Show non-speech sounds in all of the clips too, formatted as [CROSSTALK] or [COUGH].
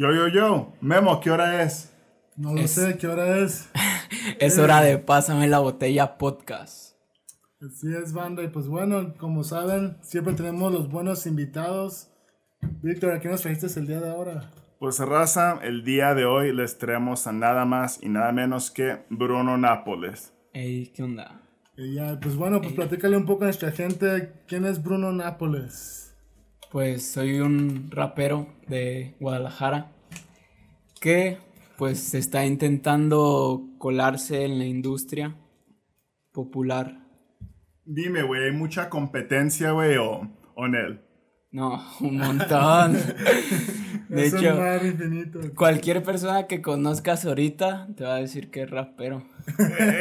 Yo, yo, yo. Memo, ¿qué hora es? No lo Es- sé, ¿qué hora es? [LAUGHS] Es hora de Pásame la botella podcast. Así es, banda. Y pues bueno, como saben, siempre tenemos los buenos invitados. Víctor, ¿a qué nos trajiste el día de ahora? Pues raza, el día de hoy les traemos a nada más y nada menos que Bruno Nápoles. Ey, ¿qué onda? Y ya, pues bueno, pues platícale un poco a nuestra gente. ¿Quién es Bruno Nápoles? Pues soy un rapero de Guadalajara que pues está intentando colarse en la industria popular. Dime, güey, ¿hay mucha competencia, güey, o, o en él? No, [LAUGHS] un montón. [LAUGHS] De es un hecho, mar infinito. cualquier persona que conozcas ahorita te va a decir que es rapero.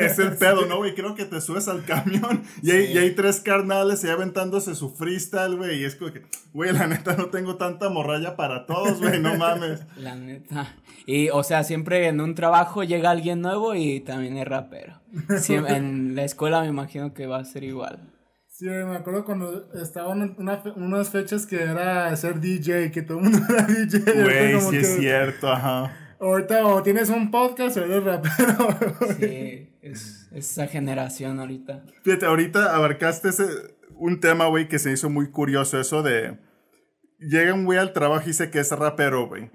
es el [LAUGHS] pedo, ¿no, güey? Creo que te subes al camión y hay, y hay tres carnales ahí aventándose su freestyle, güey. Y es como que, güey, la neta no tengo tanta morralla para todos, güey, no mames. La neta. Y, o sea, siempre en un trabajo llega alguien nuevo y también es rapero. En la escuela me imagino que va a ser igual. Sí, me acuerdo cuando estaban una unas fechas que era ser DJ, que todo el mundo [LAUGHS] era DJ. Güey, sí es cierto, ajá. Ahorita o tienes un podcast o eres rapero. [LAUGHS] Sí, es, es esa generación ahorita. Fíjate, ahorita abarcaste ese, un tema, güey, que se hizo muy curioso, eso de... Llega un güey al trabajo y dice que es rapero, güey.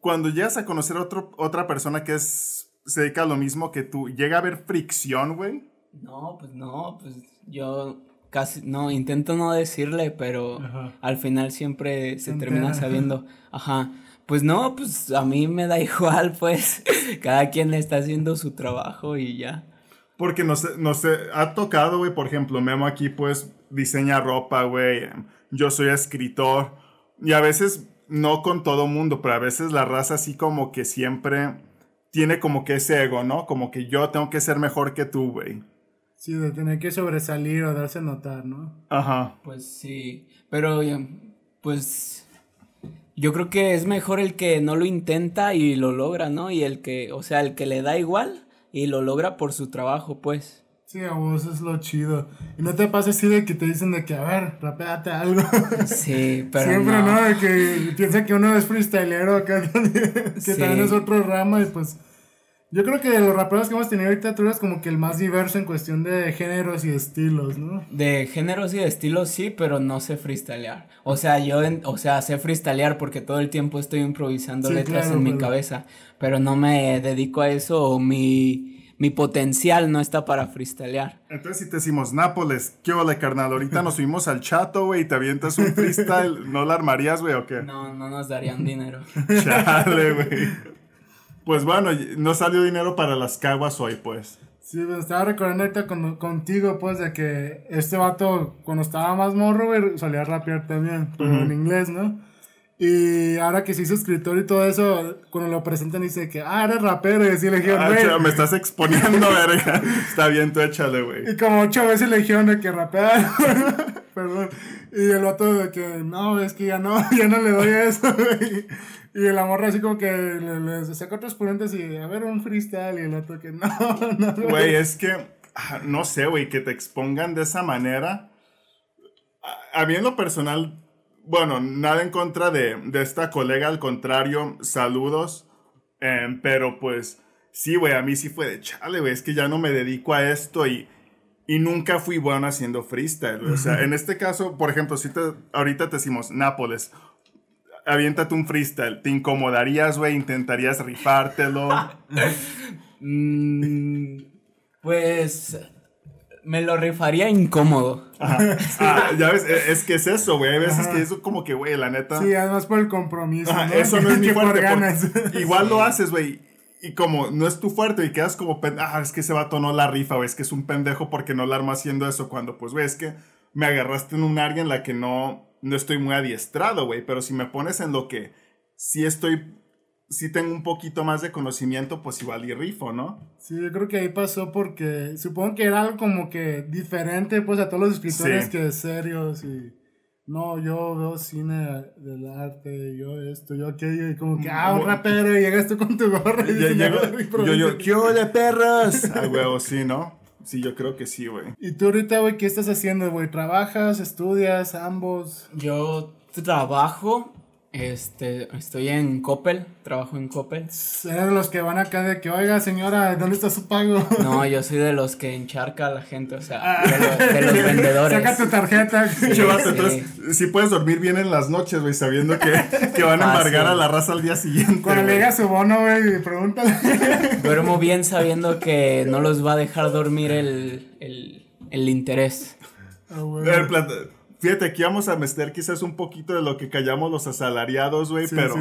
Cuando llegas a conocer a otro, otra persona que es, se dedica a lo mismo que tú, llega a haber fricción, güey. No, pues no, pues yo casi, no, intento no decirle, pero Ajá. al final siempre se termina sabiendo. Ajá. Pues no, pues a mí me da [LAUGHS] igual, pues cada quien está haciendo su trabajo y ya. Porque no sé, no sé, ha tocado, güey, por ejemplo, Memo aquí, pues, diseña ropa, güey. Yo soy escritor. Y a veces, no con todo mundo, pero a veces la raza así como que siempre tiene como que ese ego, ¿no? Como que yo tengo que ser mejor que tú, güey. Sí, de tener que sobresalir o darse a notar, ¿no? Ajá. Pues sí, pero ya, pues yo creo que es mejor el que no lo intenta y lo logra, ¿no? Y el que, o sea, el que le da igual y lo logra por su trabajo, pues. Sí, a vos es lo chido. Y no te pasa así de que te dicen de que, a ver, rapeate algo. [LAUGHS] Sí, pero Siempre, no. ¿no? De que piensa que uno es freestylero acá que [LAUGHS] Sí. también es otro rama y pues... Yo creo que de los raperos que hemos tenido ahorita tú eres como que el más diverso en cuestión de géneros y estilos, ¿no? De géneros y de estilos sí, pero no sé freestylear. O sea, yo, en- o sea, sé freestylear porque todo el tiempo estoy improvisando Sí, letras claro, en mi pero- cabeza, pero no me dedico a eso o mi, mi potencial no está para freestylear. Entonces, si te decimos Nápoles, ¿qué ole, carnal? Ahorita nos subimos al chato, güey, y te avientas un freestyle. ¿No la armarías, güey, o qué? No, no nos darían dinero. [LAUGHS] Chale, güey. Pues bueno, no salió dinero para las caguas hoy, pues. Sí, me estaba recordando ahorita con- contigo, pues, de que este vato, cuando estaba más morro, güey, solía rapear también, pero en inglés, ¿no? Y ahora que se hizo escritor y todo eso, cuando lo presentan dice que, ah, eres rapero, y así le dijeron, Ah, me estás exponiendo, [LAUGHS] verga. Está bien, tú échale, güey. Y como ocho veces le dijeron de que rapear, [LAUGHS] perdón. Y el vato de que, no, es que ya no, [LAUGHS] ya no le doy a eso, güey. Y el amor así como que le, le saca otros ponentes y, a ver, un freestyle, y el otro que, [LAUGHS] no, no. Güey, es que, ah, no sé, güey, que te expongan de esa manera. A, a mí en lo personal, bueno, nada en contra de, de esta colega, al contrario, saludos. Em, pero pues, sí, güey, a mí sí fue de chale, güey, es que ya no me dedico a esto y, y nunca fui bueno haciendo freestyle. O sea, en este caso, por ejemplo, si te, ahorita te decimos Nápoles, aviéntate un freestyle, ¿te incomodarías, güey? ¿Intentarías rifártelo? [LAUGHS] Mm, pues me lo rifaría incómodo. Ajá. Ah, ya ves, e- es que es eso, güey. Hay veces que eso como que, güey, la neta. Sí, además por el compromiso, Ajá, ¿no? eso no es [LAUGHS] mi fuerte. por- ganas. [LAUGHS] igual lo haces, güey. Y como no es tu fuerte y quedas como, pen- ah, es que ese vato no la rifa, güey. Es que es un pendejo porque no la arma haciendo eso. Cuando, pues, güey, es que me agarraste en un área en la que no, no estoy muy adiestrado, güey. Pero si me pones en lo que sí estoy, sí tengo un poquito más de conocimiento, pues igual y rifo, ¿no? Sí, yo creo que ahí pasó porque supongo que era algo como que diferente pues a todos los escritores Sí. que serios y no, yo veo cine del arte, yo esto, yo aquello y como que, ah, un rapero y llegas tú con tu gorra y dices, llego- "No, [LAUGHS] yo, improvisa". yo, ¿qué ole, perros? A huevo, sí, ¿no? Sí, yo creo que sí, güey. Y tú ahorita, güey, ¿qué estás haciendo, güey? ¿Trabajas, estudias, ambos? Yo trabajo Este, estoy en Coppel, trabajo en Coppel. Eres de los que van acá de que, oiga, señora, ¿dónde está su pago? No, yo soy de los que encharca a la gente, o sea, de, lo- de los [LAUGHS] vendedores. Saca tu tarjeta. Chavato, sí. entonces, sí puedes dormir bien en las noches, güey, sabiendo que, que van a embargar a la raza al día siguiente. Cuando le llega su bono, güey, pregúntale. Duermo bien sabiendo que no los va a dejar dormir el, el, el interés. Ah, güey. Fíjate, aquí vamos a meter quizás un poquito de lo que callamos los asalariados, güey, Sí, pero sí.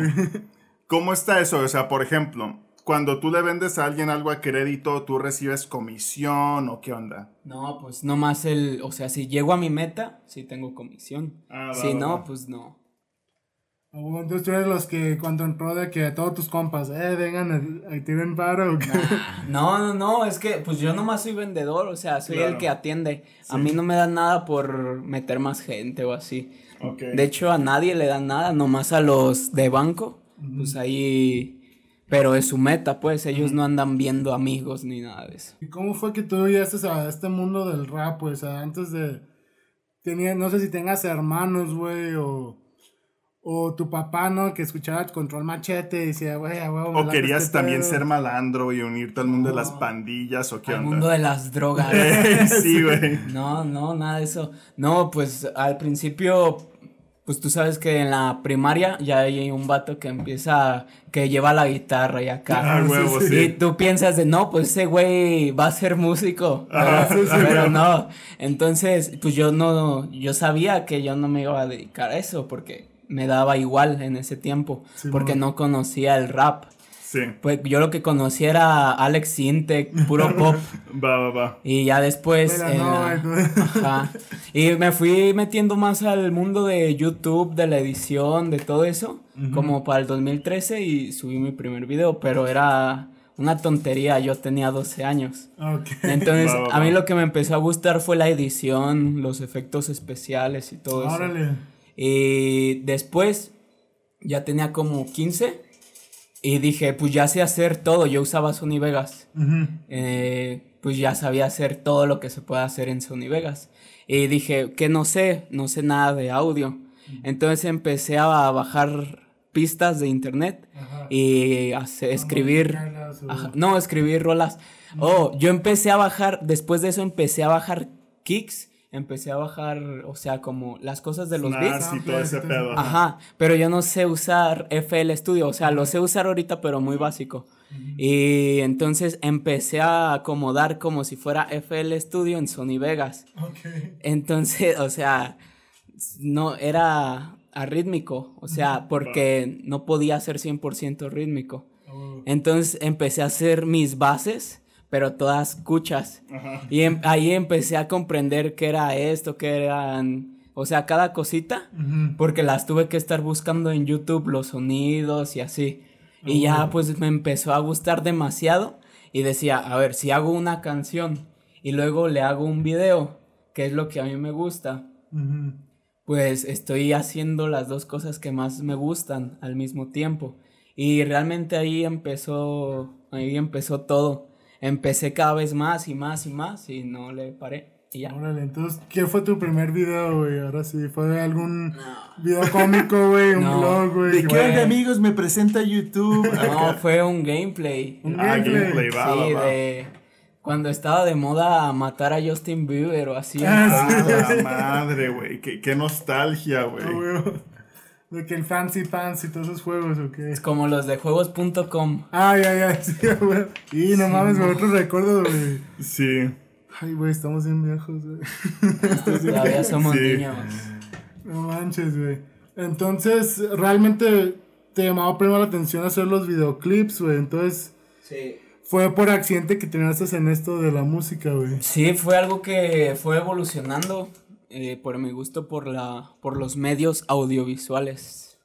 [LAUGHS] ¿cómo está eso? O sea, por ejemplo, cuando tú le vendes a alguien algo a crédito, ¿tú recibes comisión o qué onda? No, pues nomás el, o sea, si llego a mi meta, sí tengo comisión. Ah, va, si va, no, va. pues no. Entonces tú eres los que cuando entró de que todos tus compas, eh, vengan, ahí tienen paro. o qué? No, no, no, es que pues yo nomás soy vendedor, o sea, soy Claro. el que atiende. A mí no me dan nada por meter más gente o así. De hecho, a nadie le dan nada, nomás a los de banco. Pues ahí. Pero es su meta, pues. Ellos no andan viendo amigos ni nada de eso. ¿Y cómo fue que tú llegaste a este mundo del rap, pues, o sea, antes de... Tenía, no sé si tengas hermanos, güey, o... O tu papá, ¿no? Que escuchaba Control Machete y decía, güey, a huevo. ¿O late querías este también pedo". ser malandro y unirte al mundo de las pandillas o qué onda? mundo de las drogas. [LAUGHS] sí, [LAUGHS] güey. No, no, nada de eso. No, pues al principio, pues tú sabes que en la primaria ya hay un vato que empieza, que lleva la guitarra y acá. Ah, huevo, Y sí. tú piensas de, no, pues ese güey va a ser músico. Pero, sí, sí, pero huevo. no. Entonces, pues yo no, yo sabía que yo no me iba a dedicar a eso porque me daba igual en ese tiempo. Sí, porque no conocía el rap. Sí. Pues yo lo que conocía era Alex Sintek, puro [LAUGHS] pop. Va, va, va. Y ya después. No, la-. Ajá. Y me fui metiendo más al mundo de YouTube, de la edición, de todo eso. Como para el 2013 y subí mi primer video, pero era una tontería. Yo tenía 12 años. [LAUGHS] Entonces, Va, va, a mí lo que me empezó a gustar fue la edición, los efectos especiales y todo eso. Y después ya tenía como 15 y dije, pues ya sé hacer todo. Yo usaba Sony Vegas. Eh, pues ya sabía hacer todo lo que se puede hacer en Sony Vegas. Y dije, que no sé, no sé nada de audio. Entonces empecé a bajar pistas de internet Ajá. y hacer- escribir. Ajá, no, escribir rolas. Oh, yo empecé a bajar, después de eso empecé a bajar kicks, empecé a bajar, o sea, como las cosas de los beats. Snares y todo ese pedo. Ajá, pero yo no sé usar FL Studio, o sea, lo sé usar ahorita, pero muy básico. Y entonces empecé a acomodar como si fuera FL Studio en Sony Vegas. Ok. Entonces, o sea, no era arrítmico, o sea, porque no podía ser 100% rítmico. Oh. Entonces empecé a hacer mis bases, pero todas cuchas. Ajá. Y em- ahí empecé a comprender qué era esto, qué eran, o sea, cada cosita, porque las tuve que estar buscando en YouTube, los sonidos y así. Y ya pues me empezó a gustar demasiado y decía, a ver, si hago una canción y luego le hago un video, que es lo que a mí me gusta, pues estoy haciendo las dos cosas que más me gustan al mismo tiempo. Y realmente ahí empezó, ahí empezó todo. Empecé cada vez más y más y más y no le paré. Y ya. Órale, entonces, ¿qué fue tu primer video, güey? Ahora sí, ¿fue algún video cómico, güey? Un [LAUGHS] No. blog, güey. ¿De qué onda, amigos? Me presenta YouTube. No, fue un gameplay. Un Ah, gameplay. gameplay, va, sí, va, va. de cuando estaba de moda matar a Justin Bieber o así. Ah, Ah, la madre, güey. Qué, qué nostalgia, güey. Ah. De que el Fancy Pants y todos esos juegos, ¿o qué? Es como los de juegos.com. Ay, ay, ay, [LAUGHS] sí, güey. Y no mames, güey, otro recuerdo, güey. Sí. Ay, güey, estamos bien viejos, güey. Todavía [LAUGHS] somos Sí. niños. No manches, güey. Entonces, realmente te llamaba primero la atención hacer los videoclips, güey. Entonces, Sí. fue por accidente que terminaste en esto de la música, güey. Sí, fue algo que fue evolucionando eh, por mi gusto por la por los medios audiovisuales.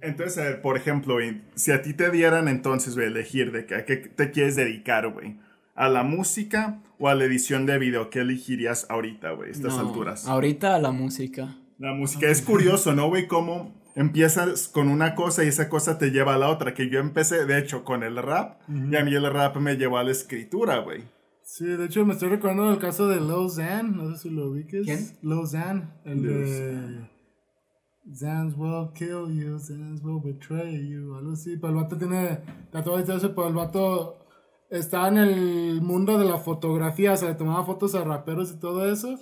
Entonces, a ver, por ejemplo, güey, si a ti te dieran entonces, güey, elegir de a qué te quieres dedicar, güey. ¿A la música o a la edición de video? ¿Qué elegirías ahorita, güey, a estas No, alturas? Ahorita la música. La música es curioso, ¿no, güey? Cómo empiezas con una cosa y esa cosa te lleva a la otra. Que yo empecé, de hecho, con el rap y a mí el rap me llevó a la escritura, güey. Sí, de hecho, me estoy recordando del caso de Lil Xan. No sé si lo ubiques. ¿Quién? Xan, el de... Zans will kill you, Zans will betray you, algo así. Pero el vato tiene tatuajes de eso, pero el vato estaba en el mundo de la fotografía, o sea, le tomaba fotos a raperos y todo eso.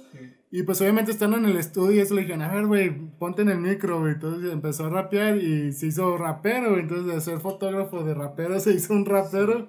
Y pues obviamente estando en el estudio y eso le dijeron, a ver, güey, ponte en el micro, güey. Entonces empezó a rapear y se hizo rapero, güey. Entonces de ser fotógrafo de rapero [LAUGHS] se hizo un rapero.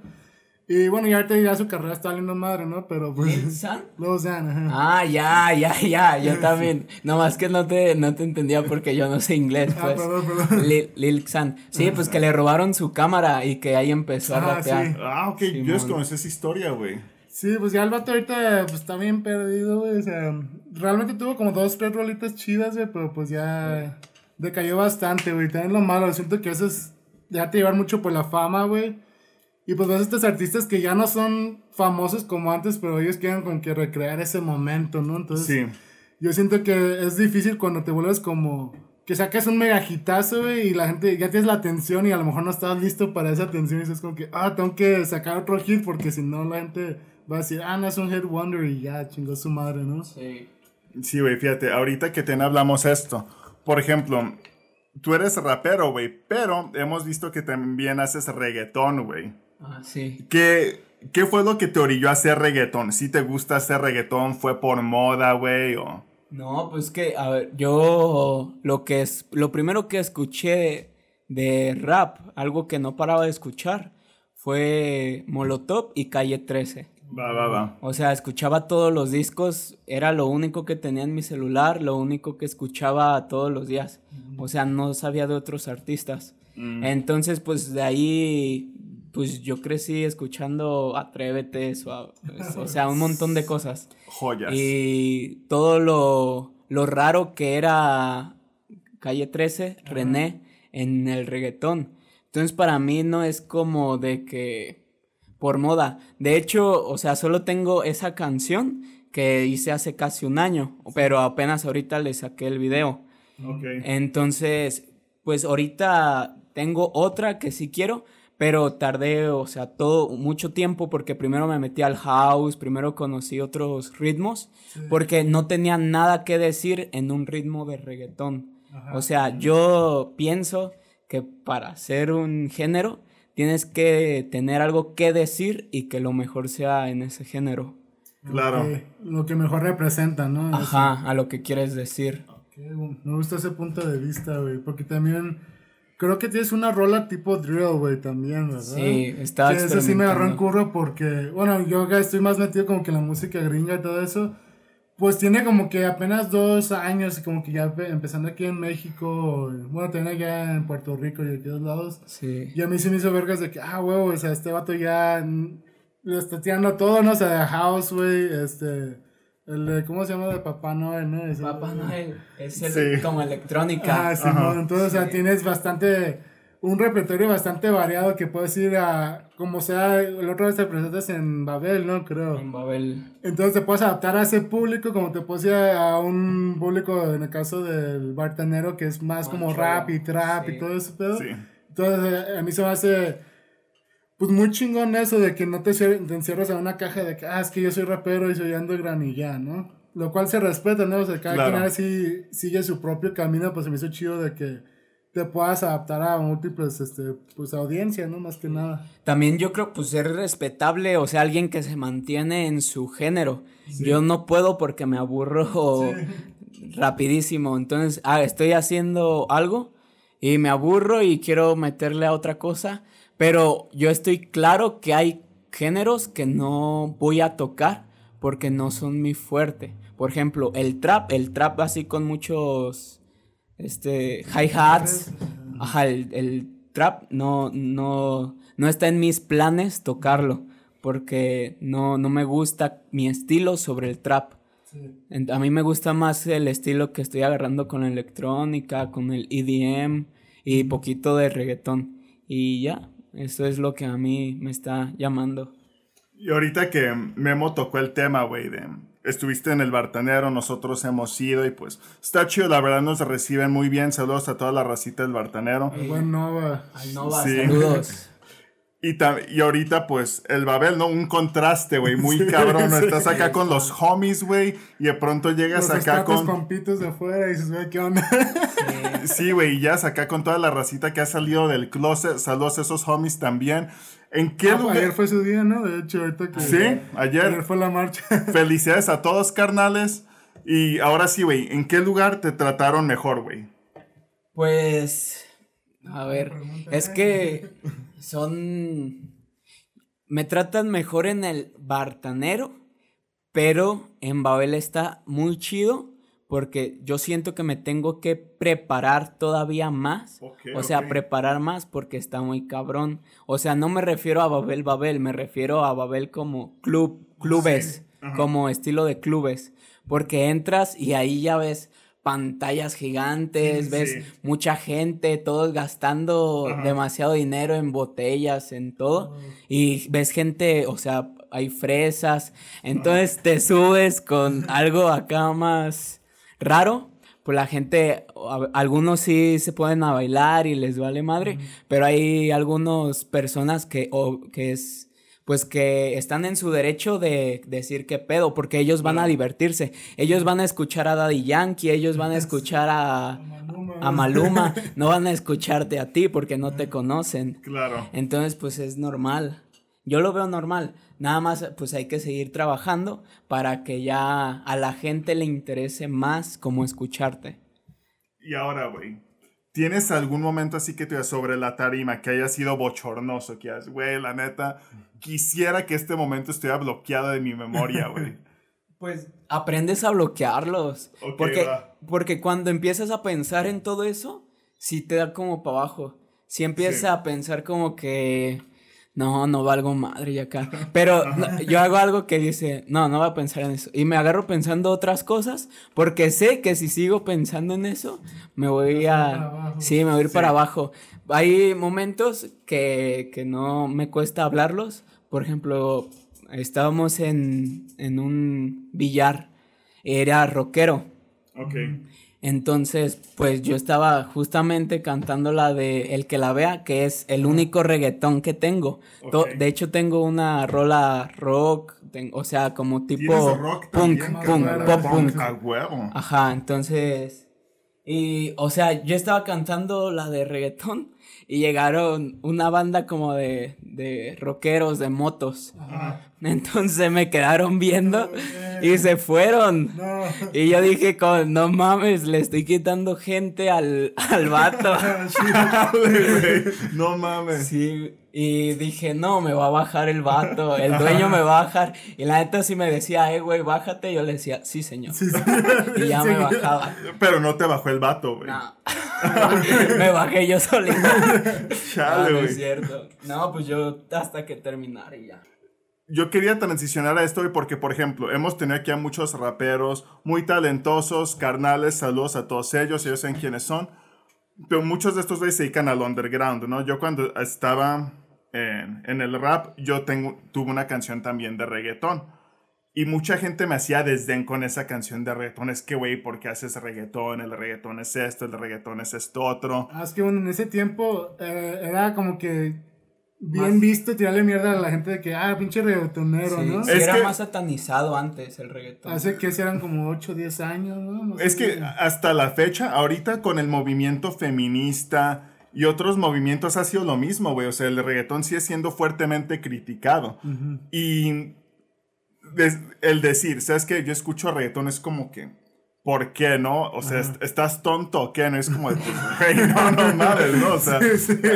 Y bueno, y ahorita ya su carrera está lindo madre, ¿no? Pero pues. ¿Lil [LAUGHS] San? Lil San, ajá. Ah, ya, ya, ya, yo [LAUGHS] también. No más que no te, no te entendía porque yo no sé inglés, Ah, pues. perdón, perdón. Lil, Lil San. Sí, pues que le robaron su cámara y que ahí empezó a Ah, rapear. sí. Ah, ok, Simón. yo desconocí esa historia, güey. Sí, pues ya el vato ahorita pues, está bien perdido, güey. O sea, realmente tuvo como dos, tres rolitas chidas, güey, pero pues ya decayó bastante, güey. También lo malo, siento que a veces ya te llevar mucho por la fama, güey. Y pues ves estos artistas que ya no son famosos como antes, pero ellos quieren como que recrear ese momento, ¿no? Entonces, Sí. yo siento que es difícil cuando te vuelves como que sacas un mega hitazo, güey, y la gente ya tienes la atención y a lo mejor no estás listo para esa atención y es como que, ah, tengo que sacar otro hit porque si no la gente va a decir, ah, no es un hit wonder y ya chingó su madre, ¿no? Sí. Sí, güey, fíjate, ahorita que te hablamos esto. Por ejemplo, tú eres rapero, güey, pero hemos visto que también haces reggaetón, güey. Ah, sí. ¿Qué, ¿Qué fue lo que te orilló a hacer reggaetón? ¿Si te gusta hacer reggaetón? ¿Fue por moda, güey? O... No, pues que, a ver, yo lo que es, lo primero que escuché de rap, algo que no paraba de escuchar, fue Molotov y Calle 13. Va, va, va. O sea, escuchaba todos los discos, era lo único que tenía en mi celular, lo único que escuchaba todos los días. O sea, no sabía de otros artistas. Entonces, pues de ahí, pues yo crecí escuchando Atrévete, Suave, pues, o sea, un montón de cosas. Joyas. Y todo lo, lo raro que era Calle 13, René, en el reggaetón. Entonces para mí no es como de que por moda. De hecho, o sea, solo tengo esa canción que hice hace casi un año, pero apenas ahorita le saqué el video. Ok. Entonces, pues ahorita tengo otra que sí quiero, pero tardé, o sea, todo mucho tiempo porque primero me metí al house, primero conocí otros ritmos, porque no tenía nada que decir en un ritmo de reggaetón. O sea, yo pienso que para ser un género tienes que tener algo que decir y que lo mejor sea en ese género. Claro. Que- lo que mejor representa, ¿no? Ajá, a lo que quieres decir. Ok, bueno, me gusta ese punto de vista, güey, porque también creo que tienes una rola tipo drill, güey, también, ¿verdad? Sí, estaba Que ese sí me agarró en curro porque, bueno, yo acá estoy más metido como que en la música gringa y todo eso. Pues tiene como que apenas dos años como que ya pe- empezando aquí en México, bueno, también allá en Puerto Rico y de aquellos lados. Sí. Y a mí sí me hizo vergas de que, ah, huevo, o sea, este vato ya mm, le está tirando todo, ¿no? O sea, de House, güey, este, el de, ¿cómo se llama? De Papá Noel, ¿no? Papá Noel es el, Sí. como electrónica. Ah, Simón, entonces, o sea, tienes bastante, un repertorio bastante variado que puedes ir a, como sea, el otro vez te presentas en Babel, ¿no? Creo. En Babel. Entonces te puedes adaptar a ese público como te puedes ir a un público, en el caso del bartenero, que es más como rap y trap sí. y todo ese pedo. Sí. Entonces, eh, a mí se me hace, pues muy chingón eso de que no te, cier- te encierras en una caja de que, ah, es que yo soy rapero y soy underground y ya, ¿no? Lo cual se respeta, ¿no? O sea, cada Claro. quien así sigue su propio camino, pues se me hizo chido de que te puedas adaptar a múltiples, este, pues audiencias, ¿no? Más que nada. También yo creo pues ser respetable, o sea, alguien que se mantiene en su género. Yo no puedo porque me aburro [LAUGHS] rapidísimo. Entonces, ah, estoy haciendo algo y me aburro y quiero meterle a otra cosa, pero yo estoy claro que hay géneros que no voy a tocar porque no son mi fuerte. Por ejemplo, el trap, el trap así con muchos este hi-hats. Ajá, el, el trap no, no, no está en mis planes tocarlo. Porque no, no me gusta mi estilo sobre el trap. A mí me gusta más el estilo que estoy agarrando con la electrónica, con el EDM y poquito de reggaetón. Y ya, eso es lo que a mí me está llamando. Y ahorita que Memo tocó el tema, güey, de estuviste en el Bartanero, nosotros hemos ido y pues está chido, la verdad nos reciben muy bien. Saludos a toda la racita del Bartanero. El buen Nova. Al Nova, Sí. saludos. [LAUGHS] Y, y ahorita, pues, el Babel, ¿no? Un contraste, güey, muy [LAUGHS] cabrón. Estás acá con los homies, güey, y de pronto llegas acá con... pompitos de afuera y dices, güey, ¿qué onda? Sí, güey, y ya acá con toda la racita que ha salido del closet. Saludos a esos homies también. ¿En qué Ah, lugar? Ayer fue su día, ¿no? De hecho, ahorita que... Sí, ayer. Ayer fue la marcha. [LAUGHS] Felicidades a todos, carnales. Y ahora sí, güey, ¿en qué lugar te trataron mejor, güey? Pues, a ver, es que son... Me tratan mejor en el bartanero, pero en Babel está muy chido porque yo siento que me tengo que preparar todavía más. O sea, preparar más porque está muy cabrón. O sea, no me refiero a Babel Babel, me refiero a Babel como club, clubes, como estilo de clubes. Porque entras y ahí ya ves pantallas gigantes, Sí, ves mucha gente, todos gastando Ajá. demasiado dinero en botellas, en todo. Y ves gente, o sea, hay fresas. Entonces te subes con [LAUGHS] algo acá más raro. Pues la gente, a- algunos sí se ponen a bailar y les vale madre, pero hay algunas personas que, o, que es, pues que están en su derecho de decir qué pedo, porque ellos van a divertirse, ellos van a escuchar a Daddy Yankee, ellos van a escuchar a, Maluma. a Maluma, [LAUGHS] no van a escucharte a ti porque no te conocen. Claro. Entonces, pues es normal. Yo lo veo normal. Nada más, pues hay que seguir trabajando para que ya a la gente le interese más como escucharte. Y ahora, güey, ¿tienes algún momento así que te sobre la tarima que haya sido bochornoso? Que has, güey, la neta, quisiera que este momento estuviera bloqueado de mi memoria, güey. [LAUGHS] Pues aprendes a bloquearlos. Ok, porque, va. porque cuando empiezas a pensar en todo eso, sí te da como para abajo. Sí empiezas Sí. a pensar como que no, no valgo madre y acá. [LAUGHS] Pero no, yo hago algo que dice, no, no voy a pensar en eso. Y me agarro pensando otras cosas porque sé que si sigo pensando en eso, me voy para a... abajo. Sí, me voy a ir Sí. para abajo. Hay momentos que, que no me cuesta hablarlos. Por ejemplo, estábamos en, en un billar. Era rockero. Ok. Entonces, pues yo estaba justamente cantando la de El que la vea, que es el único reggaetón que tengo. De hecho, tengo una rola rock, o sea, como ¿Tienes tipo rock punk, también, punk, carnal? pop punk. A huevo. Ajá, entonces. Y, o sea, yo estaba cantando la de reggaetón y llegaron una banda como de, de rockeros, de motos. Entonces me quedaron viendo y se fueron. No. Y yo dije, como, no mames, le estoy quitando gente al, al vato. [LAUGHS] Güey, no mames. Sí, y dije, no, me va a bajar el vato, el dueño me va a bajar. Y la neta sí me decía, eh, güey, bájate. Yo le decía, sí, señor. Sí, sí. Y ya me bajaba. Pero no te bajó el vato, güey. No. [LAUGHS] me bajé yo solito. No, [LAUGHS] Chale, no güey. es cierto. No, pues yo hasta que terminara y ya. yo quería transicionar a esto porque, por ejemplo, hemos tenido aquí a muchos raperos muy talentosos, carnales, saludos a todos ellos, ellos saben quiénes son. Pero muchos de estos güeyes se dedican al underground, ¿no? Yo cuando estaba en, en el rap, yo tengo, tuve una canción también de reggaetón. Y mucha gente me hacía desdén con esa canción de reggaetón. Es que, güey, ¿por qué haces reggaetón? El reggaetón es esto, el reggaetón es esto otro. Ah, es que bueno, en ese tiempo eh, era como que bien Más- visto tirarle mierda a la gente de que, ah, pinche reggaetonero, Sí, ¿no? sí Es era que- más satanizado antes el reggaetón. Hace que eran como 8 o 10 años, ¿no? No Es que hasta la fecha, ahorita con el movimiento feminista y otros movimientos ha sido lo mismo, güey. O sea, el reggaetón sigue siendo fuertemente criticado. Y des- el decir, ¿sabes qué? Yo escucho reggaetón es como que, ¿por qué no? O sea, est- ¿estás tonto o qué? No es como, de, [LAUGHS] no, no mames, ¿no? O sea,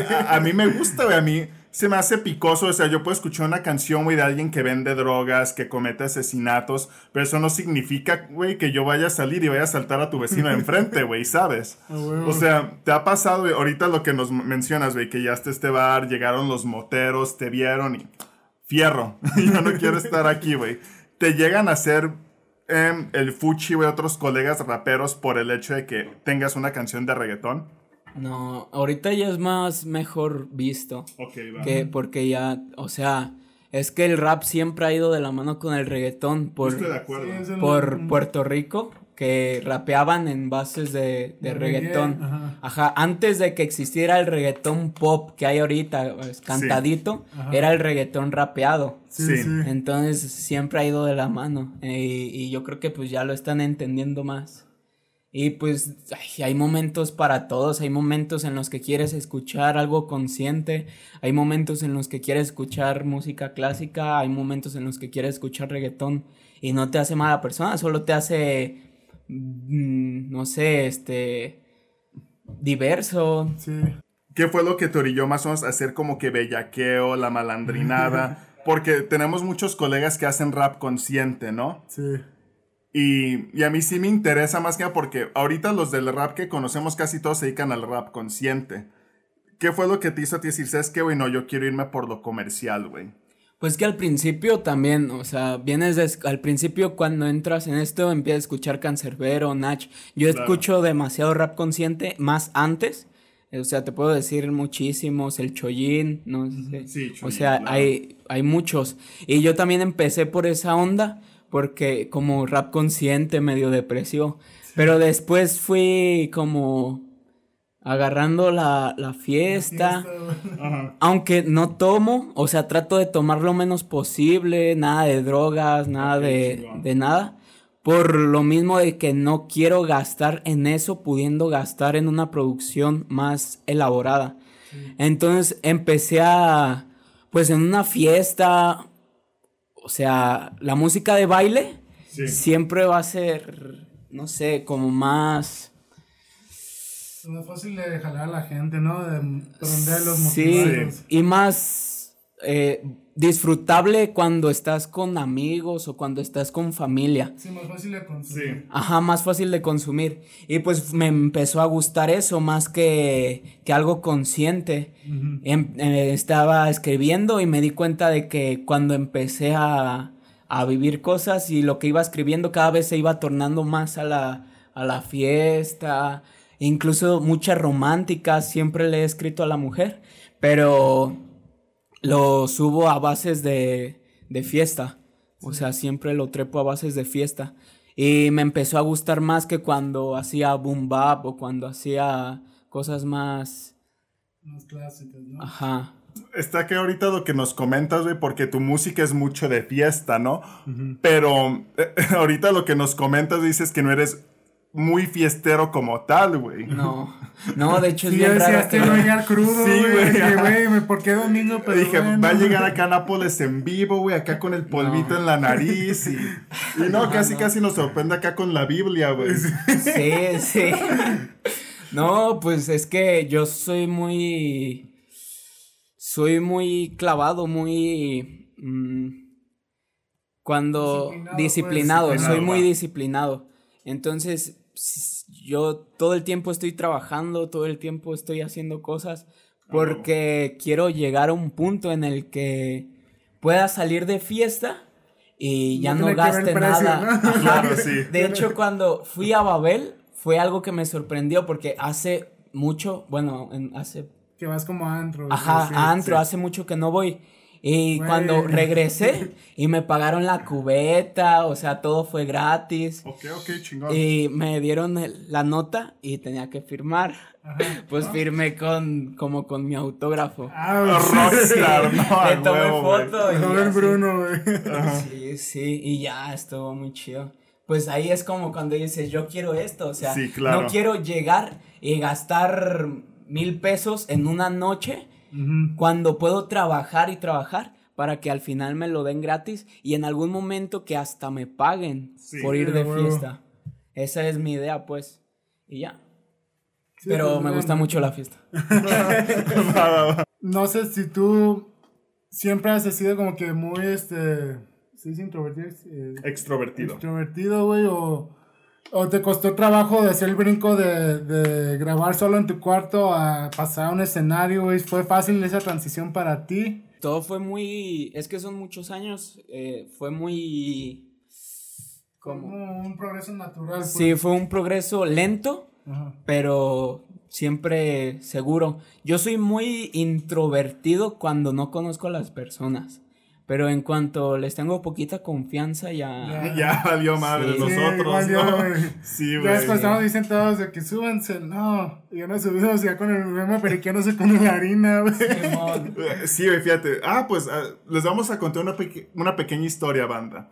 a, a mí me gusta, güey. A mí se me hace picoso. O sea, yo puedo escuchar una canción, güey, de alguien que vende drogas, que comete asesinatos, pero eso no significa, güey, que yo vaya a salir y vaya a saltar a tu vecino de enfrente, güey, ¿sabes? [LAUGHS] O sea, te ha pasado, güey, ahorita lo que nos mencionas, güey, que ya hasta este bar, llegaron los moteros, te vieron y fierro, [LAUGHS] yo no quiero estar aquí, güey. Te llegan a hacer em, el fuchi, güey, otros colegas raperos por el hecho de que tengas una canción de reggaetón. No, ahorita ya es más mejor visto. Ok, va. Que porque ya, o sea, es que el rap siempre ha ido de la mano con el reggaetón por, Estoy de acuerdo. Sí, es el- por Puerto Rico. que rapeaban en bases de, de De reggaetón. reggae, ajá. Ajá, antes de que existiera el reggaetón pop que hay ahorita, pues, cantadito, era el reggaetón rapeado. Sí, Sí. sí. Entonces siempre ha ido de la mano eh, y, yo creo que pues ya lo están entendiendo más. Y pues ay, hay momentos para todos, hay momentos en los que quieres escuchar algo consciente, hay momentos en los que quieres escuchar música clásica, hay momentos en los que quieres escuchar reggaetón y no te hace mala persona, solo te hace, mm, no sé, este, diverso. Sí. ¿Qué fue lo que te orilló más o menos a hacer como que bellaqueo, la malandrinada? [LAUGHS] Porque tenemos muchos colegas que hacen rap consciente, ¿no? Sí. Y, y a mí sí me interesa más que nada porque ahorita los del rap que conocemos casi todos se dedican al rap consciente. ¿Qué fue lo que te hizo a ti decir, sabes qué, güey, no, yo quiero irme por lo comercial, güey? Pues que al principio también, o sea, vienes de- al principio cuando entras en esto empiezas a escuchar Cancerbero, Nach. Yo Claro. escucho demasiado rap consciente más antes. O sea, te puedo decir muchísimos, el Chollín, no sé. Sí, o Chollín, sea, claro. hay, hay muchos. Y yo también empecé por esa onda, porque como rap consciente, medio depresivo. Pero después fui como agarrando la, la fiesta. Aunque no tomo, o sea, trato de tomar lo menos posible, nada de drogas, nada de, de nada. Por lo mismo de que no quiero gastar en eso, pudiendo gastar en una producción más elaborada. Entonces empecé a, pues en una fiesta, o sea, la música de baile Sí. siempre va a ser, no sé, como más... Es más fácil de jalar a la gente, ¿no? De prenderlos, Sí, motivarlos. y más eh, disfrutable cuando estás con amigos o cuando estás con familia. Sí, más fácil de consumir. Sí. Ajá, más fácil de consumir. Y pues me empezó a gustar eso más que, que algo consciente. Em- eh, estaba escribiendo y me di cuenta de que cuando empecé a, a vivir cosas y lo que iba escribiendo cada vez se iba tornando más a la, a la fiesta, incluso muchas románticas, siempre le he escrito a la mujer, pero lo subo a bases de, de fiesta, o sea, siempre lo trepo a bases de fiesta. Y me empezó a gustar más que cuando hacía boom bap o cuando hacía cosas más... Más clásicos, ¿no? Ajá. Está que ahorita lo que nos comentas, güey, porque tu música es mucho de fiesta, ¿no? Pero eh, [LAUGHS] ahorita lo que nos comentas dices que no eres muy fiestero como tal, güey. No, no, de hecho es Sí, yo bien decía, raro que va a llegar crudo, Sí, güey. ¿por qué domingo? Pero Dije, bueno. va a llegar acá a Nápoles en vivo, güey, acá con el polvito No. en la nariz y, y no, casi casi nos sorprende acá con la Biblia, güey. Sí, sí. [LAUGHS] No, pues es que yo soy muy. Soy muy clavado, muy. mm, cuando. Disciplinado, pues, Disciplinado, soy muy va. disciplinado. Entonces, yo todo el tiempo estoy trabajando, todo el tiempo estoy haciendo cosas porque quiero llegar a un punto en el que pueda salir de fiesta y ya No gaste precio, nada. [LAUGHS] Claro, sí. De hecho, cuando fui a Babel, fue algo que me sorprendió porque hace mucho, bueno, en- hace, Que vas como a antro. ajá, sí, a antro, sí. hace mucho que no voy. Y cuando regresé [LAUGHS] y me pagaron la cubeta, o sea, todo fue gratis. Ok, ok, chingón. Y me dieron el- la nota y tenía que firmar. Ajá. [LAUGHS] Pues firmé con, como con mi autógrafo. Ah, Rockstar, [LAUGHS] no, a Le tomé huevo, foto y Joven así. Bruno, güey. Sí, sí, y ya estuvo muy chido. Pues ahí es como cuando dices, yo quiero esto, o sea, Sí, claro. no quiero llegar y gastar mil pesos en una noche Cuando puedo trabajar y trabajar para que al final me lo den gratis y en algún momento que hasta me paguen Sí. por ir de fiesta. Esa es mi idea, pues. Y ya. Sí, Pero pues, me gusta mucho la fiesta. [LAUGHS] No sé si tú siempre has sido como que muy, este, ¿se dice introvertido? Eh, Extrovertido. extrovertido, güey, o, o te costó trabajo de hacer el brinco de, de grabar solo en tu cuarto a pasar a un escenario, güey. ¿Fue fácil esa transición para ti? Todo fue muy... Es que son muchos años. eh, fue muy... Como un progreso natural. pues. Sí, fue un progreso lento, Ajá. pero siempre seguro. Yo soy muy introvertido cuando no conozco a las personas, Pero en cuanto les tengo poquita confianza, ya. [LAUGHS] Ya valió madre Sí. nosotros, yo, ¿no? [LAUGHS] Sí, Ya güey. después estamos diciendo todos de que súbanse, no. Y ya nos subimos ya con el meme periqueándose con la harina, güey. [LAUGHS] Sí, güey, fíjate. Ah, pues ah, les vamos a contar una, peque- una pequeña historia, banda.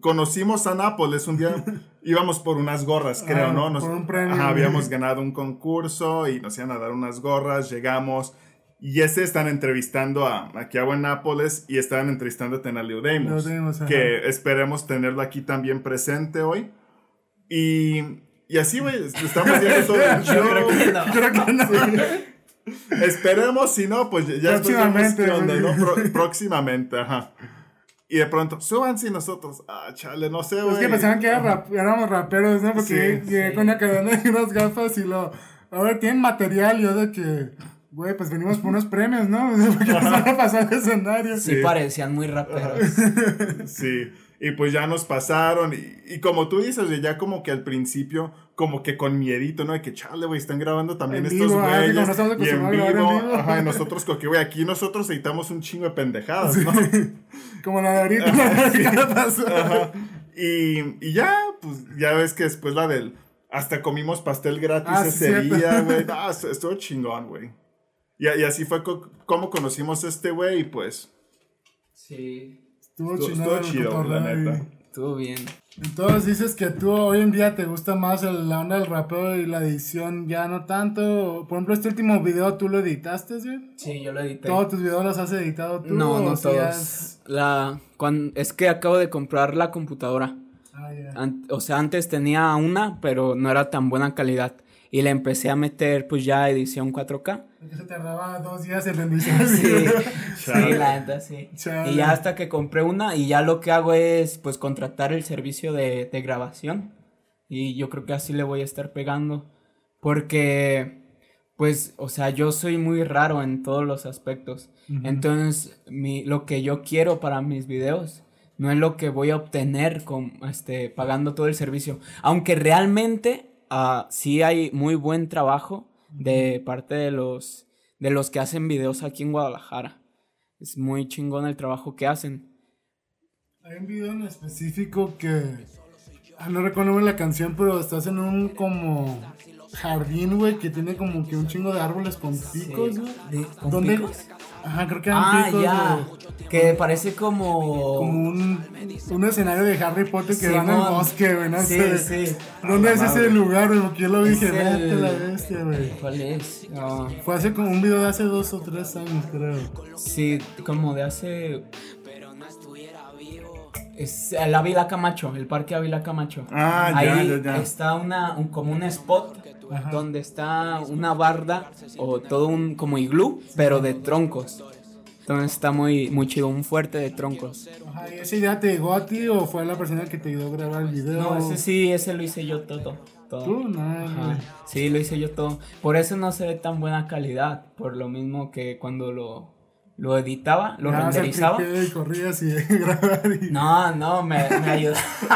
Conocimos a Nápoles un día, íbamos por unas gorras, creo, Ah, ¿no? Nos- por un premio, Ajá, habíamos ganado un concurso y nos iban a dar unas gorras, llegamos y ese están entrevistando a, aquí a Buen Nápoles y estaban entrevistando a Tenaliudemos, Tenaliudemos, ajá. que esperemos tenerlo aquí también presente hoy. Y, y así, güey, estamos viendo todo el [LAUGHS] show. Creo que no. Creo que no. Esperemos, si no, pues ya Próximamente, onda. ¿no? Pro- próximamente, ajá. Y de pronto, súbanse nosotros, ah, chale, no sé, güey. Es que pensaban que rap- éramos raperos, ¿no? Porque Sí, llegué sí. con una cadena y unas gafas y lo. A ver, tienen material yo de que. Güey, pues venimos por unos premios, ¿no? [LAUGHS] Porque nos van a pasar el escenario. Sí, parecían muy raperos. Sí, y pues ya nos pasaron. Y, y como tú dices, ya como que al principio, como que con miedito, ¿no? De que, chale, güey, están grabando también En estos vivo, ah, güeyes. no y en en vivo, vivo. ajá, y [LAUGHS] nosotros, como que, güey, aquí nosotros editamos un chingo de pendejadas, ¿no? [LAUGHS] Como la de ahorita. Ajá. Y, y ya, pues ya ves que después la del. Hasta comimos pastel gratis Ah, ese cierto. día, güey. Ah, estu- estuvo chingón, güey. Y, y así fue co- como conocimos a este güey, y pues. Sí, Estuvo Estuvo, estuvo chido, la neta. estuvo bien. Entonces dices que tú hoy en día te gusta más el- la onda del rapeo y la edición, ya no tanto. Por ejemplo, este último video tú lo editaste, güey. Sí, yo lo edité. ¿Todos tus videos los has editado tú? No, no todos. es- La, cuan- es que acabo de comprar la computadora. Ah, ya. An- o sea, antes tenía una, pero no era tan buena calidad. Y le empecé a meter pues ya edición 4K. Porque se tardaba dos días en [LAUGHS] rendición. Sí, sí, la neta, sí. Chale. Y ya hasta que compré una y ya lo que hago es pues contratar el servicio de, de grabación. Y yo creo que así le voy a estar pegando. Porque pues, o sea, yo soy muy raro en todos los aspectos. Entonces, mi, lo que yo quiero para mis videos no es lo que voy a obtener con, este, pagando todo el servicio. Aunque realmente ah, sí hay muy buen trabajo de parte de los, de los que hacen videos aquí en Guadalajara. Es muy chingón el trabajo que hacen. Hay un video en específico que. Ah, no recuerdo la canción, pero estás en un como jardín, güey, que tiene como que un chingo de árboles con picos, güey. ¿De- con ¿Dónde? picos? Ajá, creo que eran Ah, picos, ya. Que parece como... Como un, un escenario de Harry Potter que van al Simón. bosque, güey, no Sí, sé. sí. ¿Dónde es ese lugar, güey? Porque yo lo dije, el- vete la bestia, güey. ¿Cuál es? Ah, Fue hace como un video de hace dos o tres años, creo. sí, como de hace... Es el Ávila Camacho, el parque Ávila Camacho. Ah, ya, Ahí ya, ya. está una, un, como un spot donde está una barda o todo un como iglú, pero de troncos. Entonces está muy, muy chido, un fuerte de troncos. Ajá, ¿y esa idea te llegó a ti o fue la persona que te ayudó a grabar el video? No, ese sí, ese lo hice yo todo. todo. ¿Tú? No, Ajá. Sí, lo hice yo todo. Por eso no se ve tan buena calidad. Por lo mismo que cuando lo, lo editaba, lo el renderizaba. Y corrías [LAUGHS] y grabar y... No, no, me, me ayudaron. [LAUGHS] [LAUGHS]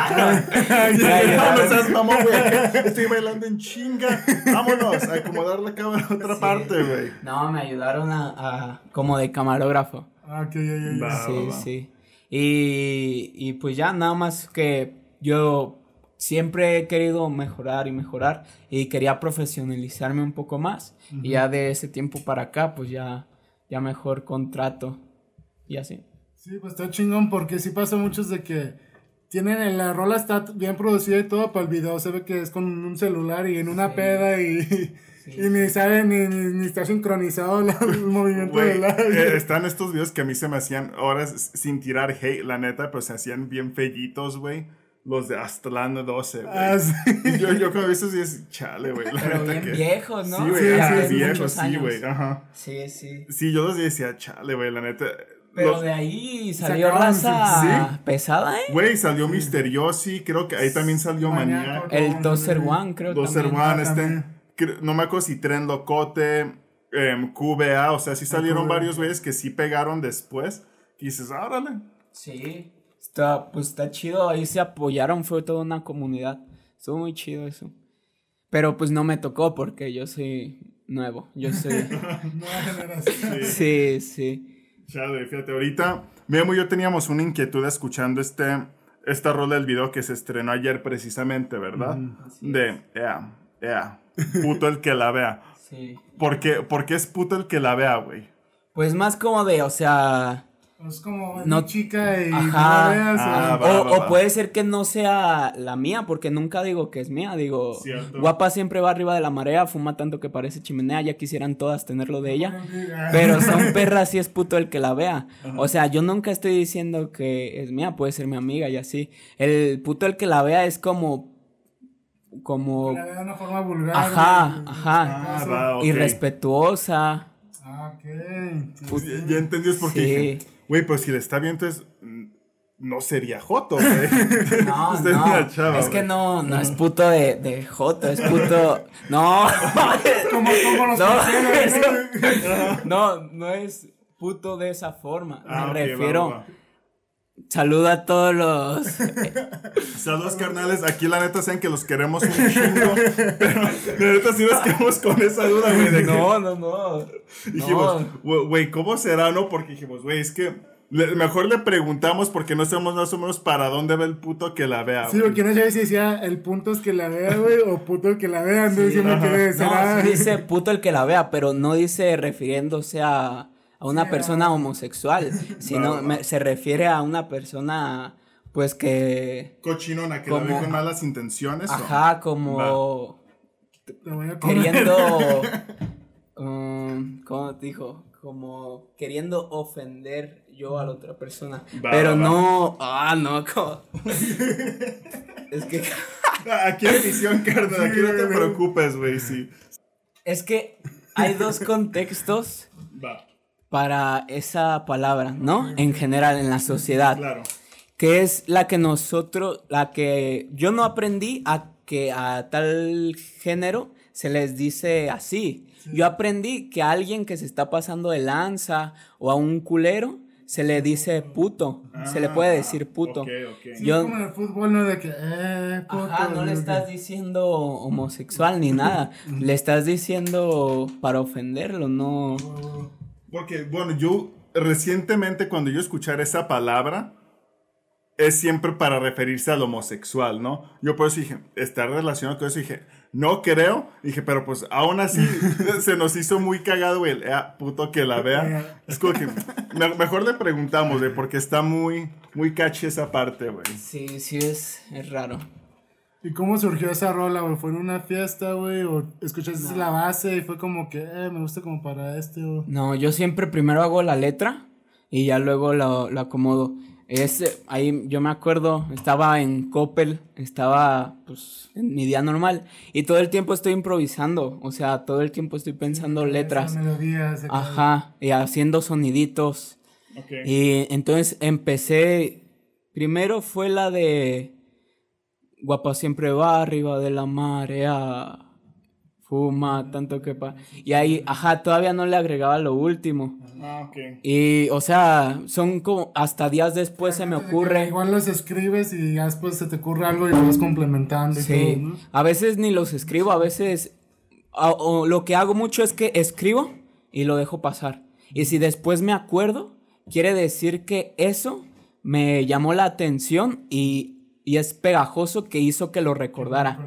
me No, no ayudaron. seas mamón, güey. Estoy bailando en chinga. Vámonos a acomodar la cámara a otra parte, güey. No, me ayudaron a, a- como de camarógrafo. Ah, ok, ya, ya, ya. Sí, va. sí. Y, y pues ya nada más que yo siempre he querido mejorar y mejorar y quería profesionalizarme un poco más. Y ya de ese tiempo para acá, pues ya, ya mejor contrato y así. Sí, pues está chingón porque sí pasa muchos de que tienen la rola está bien producida y todo, para el video se ve que es con un celular y en una peda y, y ni sabe ni, ni, ni está sincronizado la- [LAUGHS] el movimiento Güey, del la eh, están estos videos que a mí se me hacían horas sin tirar hate, la neta, pero se hacían bien fellitos, güey. Los de Aztlán 12, güey. Ah, sí. Yo, yo como esos días, chale, güey. Pero bien que- viejos, ¿no? Sí, güey, Sí, ajá, sí, sí, viejos, sí, güey, ajá. Sí, sí. Sí, yo los decía, chale, güey, la neta. Pero Los- de ahí salió raza sí. pesada, ¿eh? Güey, salió Misteriosi, creo que ahí también salió Maníaco. El Tozer One, creo Doser también. One, Ah, este. No me acuerdo si Tren Locote, em, QBA, o sea, sí salieron QBA. varios güeyes que sí pegaron después. Y dices, "Ah, órale. Sí. Está, pues está chido, ahí se apoyaron, fue toda una comunidad. Estuvo muy chido eso. Pero pues no me tocó porque yo soy nuevo, yo soy... [LAUGHS] Nueva generación. sí, sí. Chale, fíjate, ahorita Memo y yo teníamos una inquietud escuchando este, esta rola del video que se estrenó ayer precisamente, ¿verdad? De, ea, ea, puto el que la vea. Sí. ¿Por qué, por qué es puto el que la vea, güey? Pues más como de, o sea, Es como No- chica y Ajá. no la veas. Ah, o- va, o, va, o va. puede ser que no sea la mía, porque nunca digo que es mía, digo, Cierto. guapa siempre va arriba de la marea, fuma tanto que parece chimenea, ya quisieran todas tenerlo de ella. Ah. Pero [LAUGHS] son perras y es puto el que la vea. O sea, yo nunca estoy diciendo que es mía, puede ser mi amiga y así. El puto el que la vea es como. como. La de una forma vulgar. Ajá, ajá. Ah, va, ok. Irrespetuosa. Ah, ok. Ya, ya entendí es porque Sí. Güey, pues si le está bien, entonces mm, no sería Joto, güey. [LAUGHS] No, [LAUGHS] Usted es no, una chava, es que no, no es puto de, de joto, es puto, no, [LAUGHS] Como, como los no, eso- no, no es puto de esa forma, Ah, me ok, refiero, va, va. Saluda a todos los, [LAUGHS] Saludos, carnales. Aquí la neta saben que los queremos un chingo. Pero la neta sí nos quedamos con esa duda, güey. De que no, no, no, dijimos, no. "Güey, ¿cómo será, no? Porque dijimos, güey, es que le- mejor le preguntamos porque no sabemos más o menos para dónde va el puto que la vea. Sí, porque no sabía si decía el punto es que la vea, güey, o puto el que la vea. Me quedé, No, sí dice puto el que la vea, pero no dice refiriéndose a, a una Sí, persona homosexual, sino Va, va. me- se refiere a una persona, pues que, Cochinona, que la ve Como- con malas intenciones. ¿o? ajá, como Te voy a comer. queriendo, um, ¿cómo te dijo? Como queriendo ofender yo a la otra persona, Va, pero va, va. no, ah, no, como, [LAUGHS] es que... [LAUGHS] Aquí hay visión, carnal. Aquí no te preocupes, güey. Sí. Es que hay dos contextos Va. Para esa palabra, ¿no? En general, en la sociedad. Claro. Que es la que nosotros, la que yo no aprendí a que a tal género se les dice así. Yo aprendí que a alguien que se está pasando de lanza o a un culero se le dice puto. se le puede decir puto. Ah, Ok, ok. Sí, yo- como en el fútbol, ¿no? De que, eh, puto. Ajá, no le estás que- diciendo homosexual ni nada. [LAUGHS] le estás diciendo para ofenderlo, no. Porque, bueno, yo recientemente cuando yo escuchar esa palabra, es siempre para referirse al homosexual, ¿no? Yo por eso dije, está relacionado con eso, dije, no creo, dije, pero pues aún así [LAUGHS] se nos hizo muy cagado, güey, el "Ah, puto que la vea. Es como que me- mejor le preguntamos, güey, porque está muy, muy catchy esa parte, güey. Sí, sí es, es raro. ¿Y cómo surgió esa rola, güey? ¿Fue en una fiesta, güey? ¿O escuchaste la base y fue como que, eh, me gusta como para este, o... No, yo siempre primero hago la letra y ya luego lo, lo acomodo. Es, ahí yo me acuerdo, estaba en Coppel, estaba pues en mi día normal y todo el tiempo estoy improvisando, o sea, todo el tiempo estoy pensando letras. Esa melodía, ese- Ajá, y haciendo soniditos. Ok. Y entonces empecé, primero fue la de Guapa siempre va arriba de la marea, fuma tanto que pa... Y ahí, ajá, todavía no le agregaba lo último. Ah, ok. Y, o sea, son como, hasta días después se me ocurre. Igual los escribes y ya después se te ocurre algo y lo vas complementando y Sí, todo, ¿no? a veces ni los escribo, a veces a- o lo que hago mucho es que escribo y lo dejo pasar. Y si después me acuerdo, quiere decir que eso me llamó la atención y, y es pegajoso que hizo que lo recordara.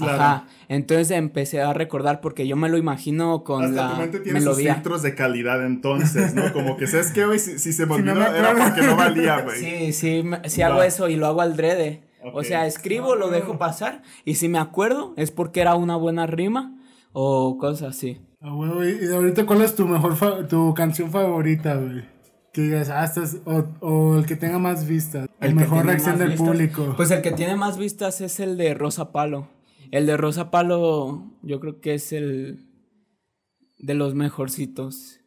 Ajá, entonces empecé a recordar porque yo me lo imagino con Hasta la tu mente tiene sus melodía. filtros de calidad entonces, ¿no? Como que, ¿sabes qué, güey? Si, si se me Si no olvidó, me era porque no valía, güey. Sí, sí, me- sí Va. hago eso y lo hago al drede. O sea, escribo, lo dejo pasar y si me acuerdo es porque era una buena rima o cosas así. Ah, huevo, y, y ahorita, ¿cuál es tu mejor, fa- tu canción favorita, güey? Que digas, ah, esta es- o, o el que tenga más vistas, el, mejor reacción del vistas, público. Pues el que tiene más vistas es el de Rosa Palo. El de Rosa Palo yo creo que es el de los mejorcitos.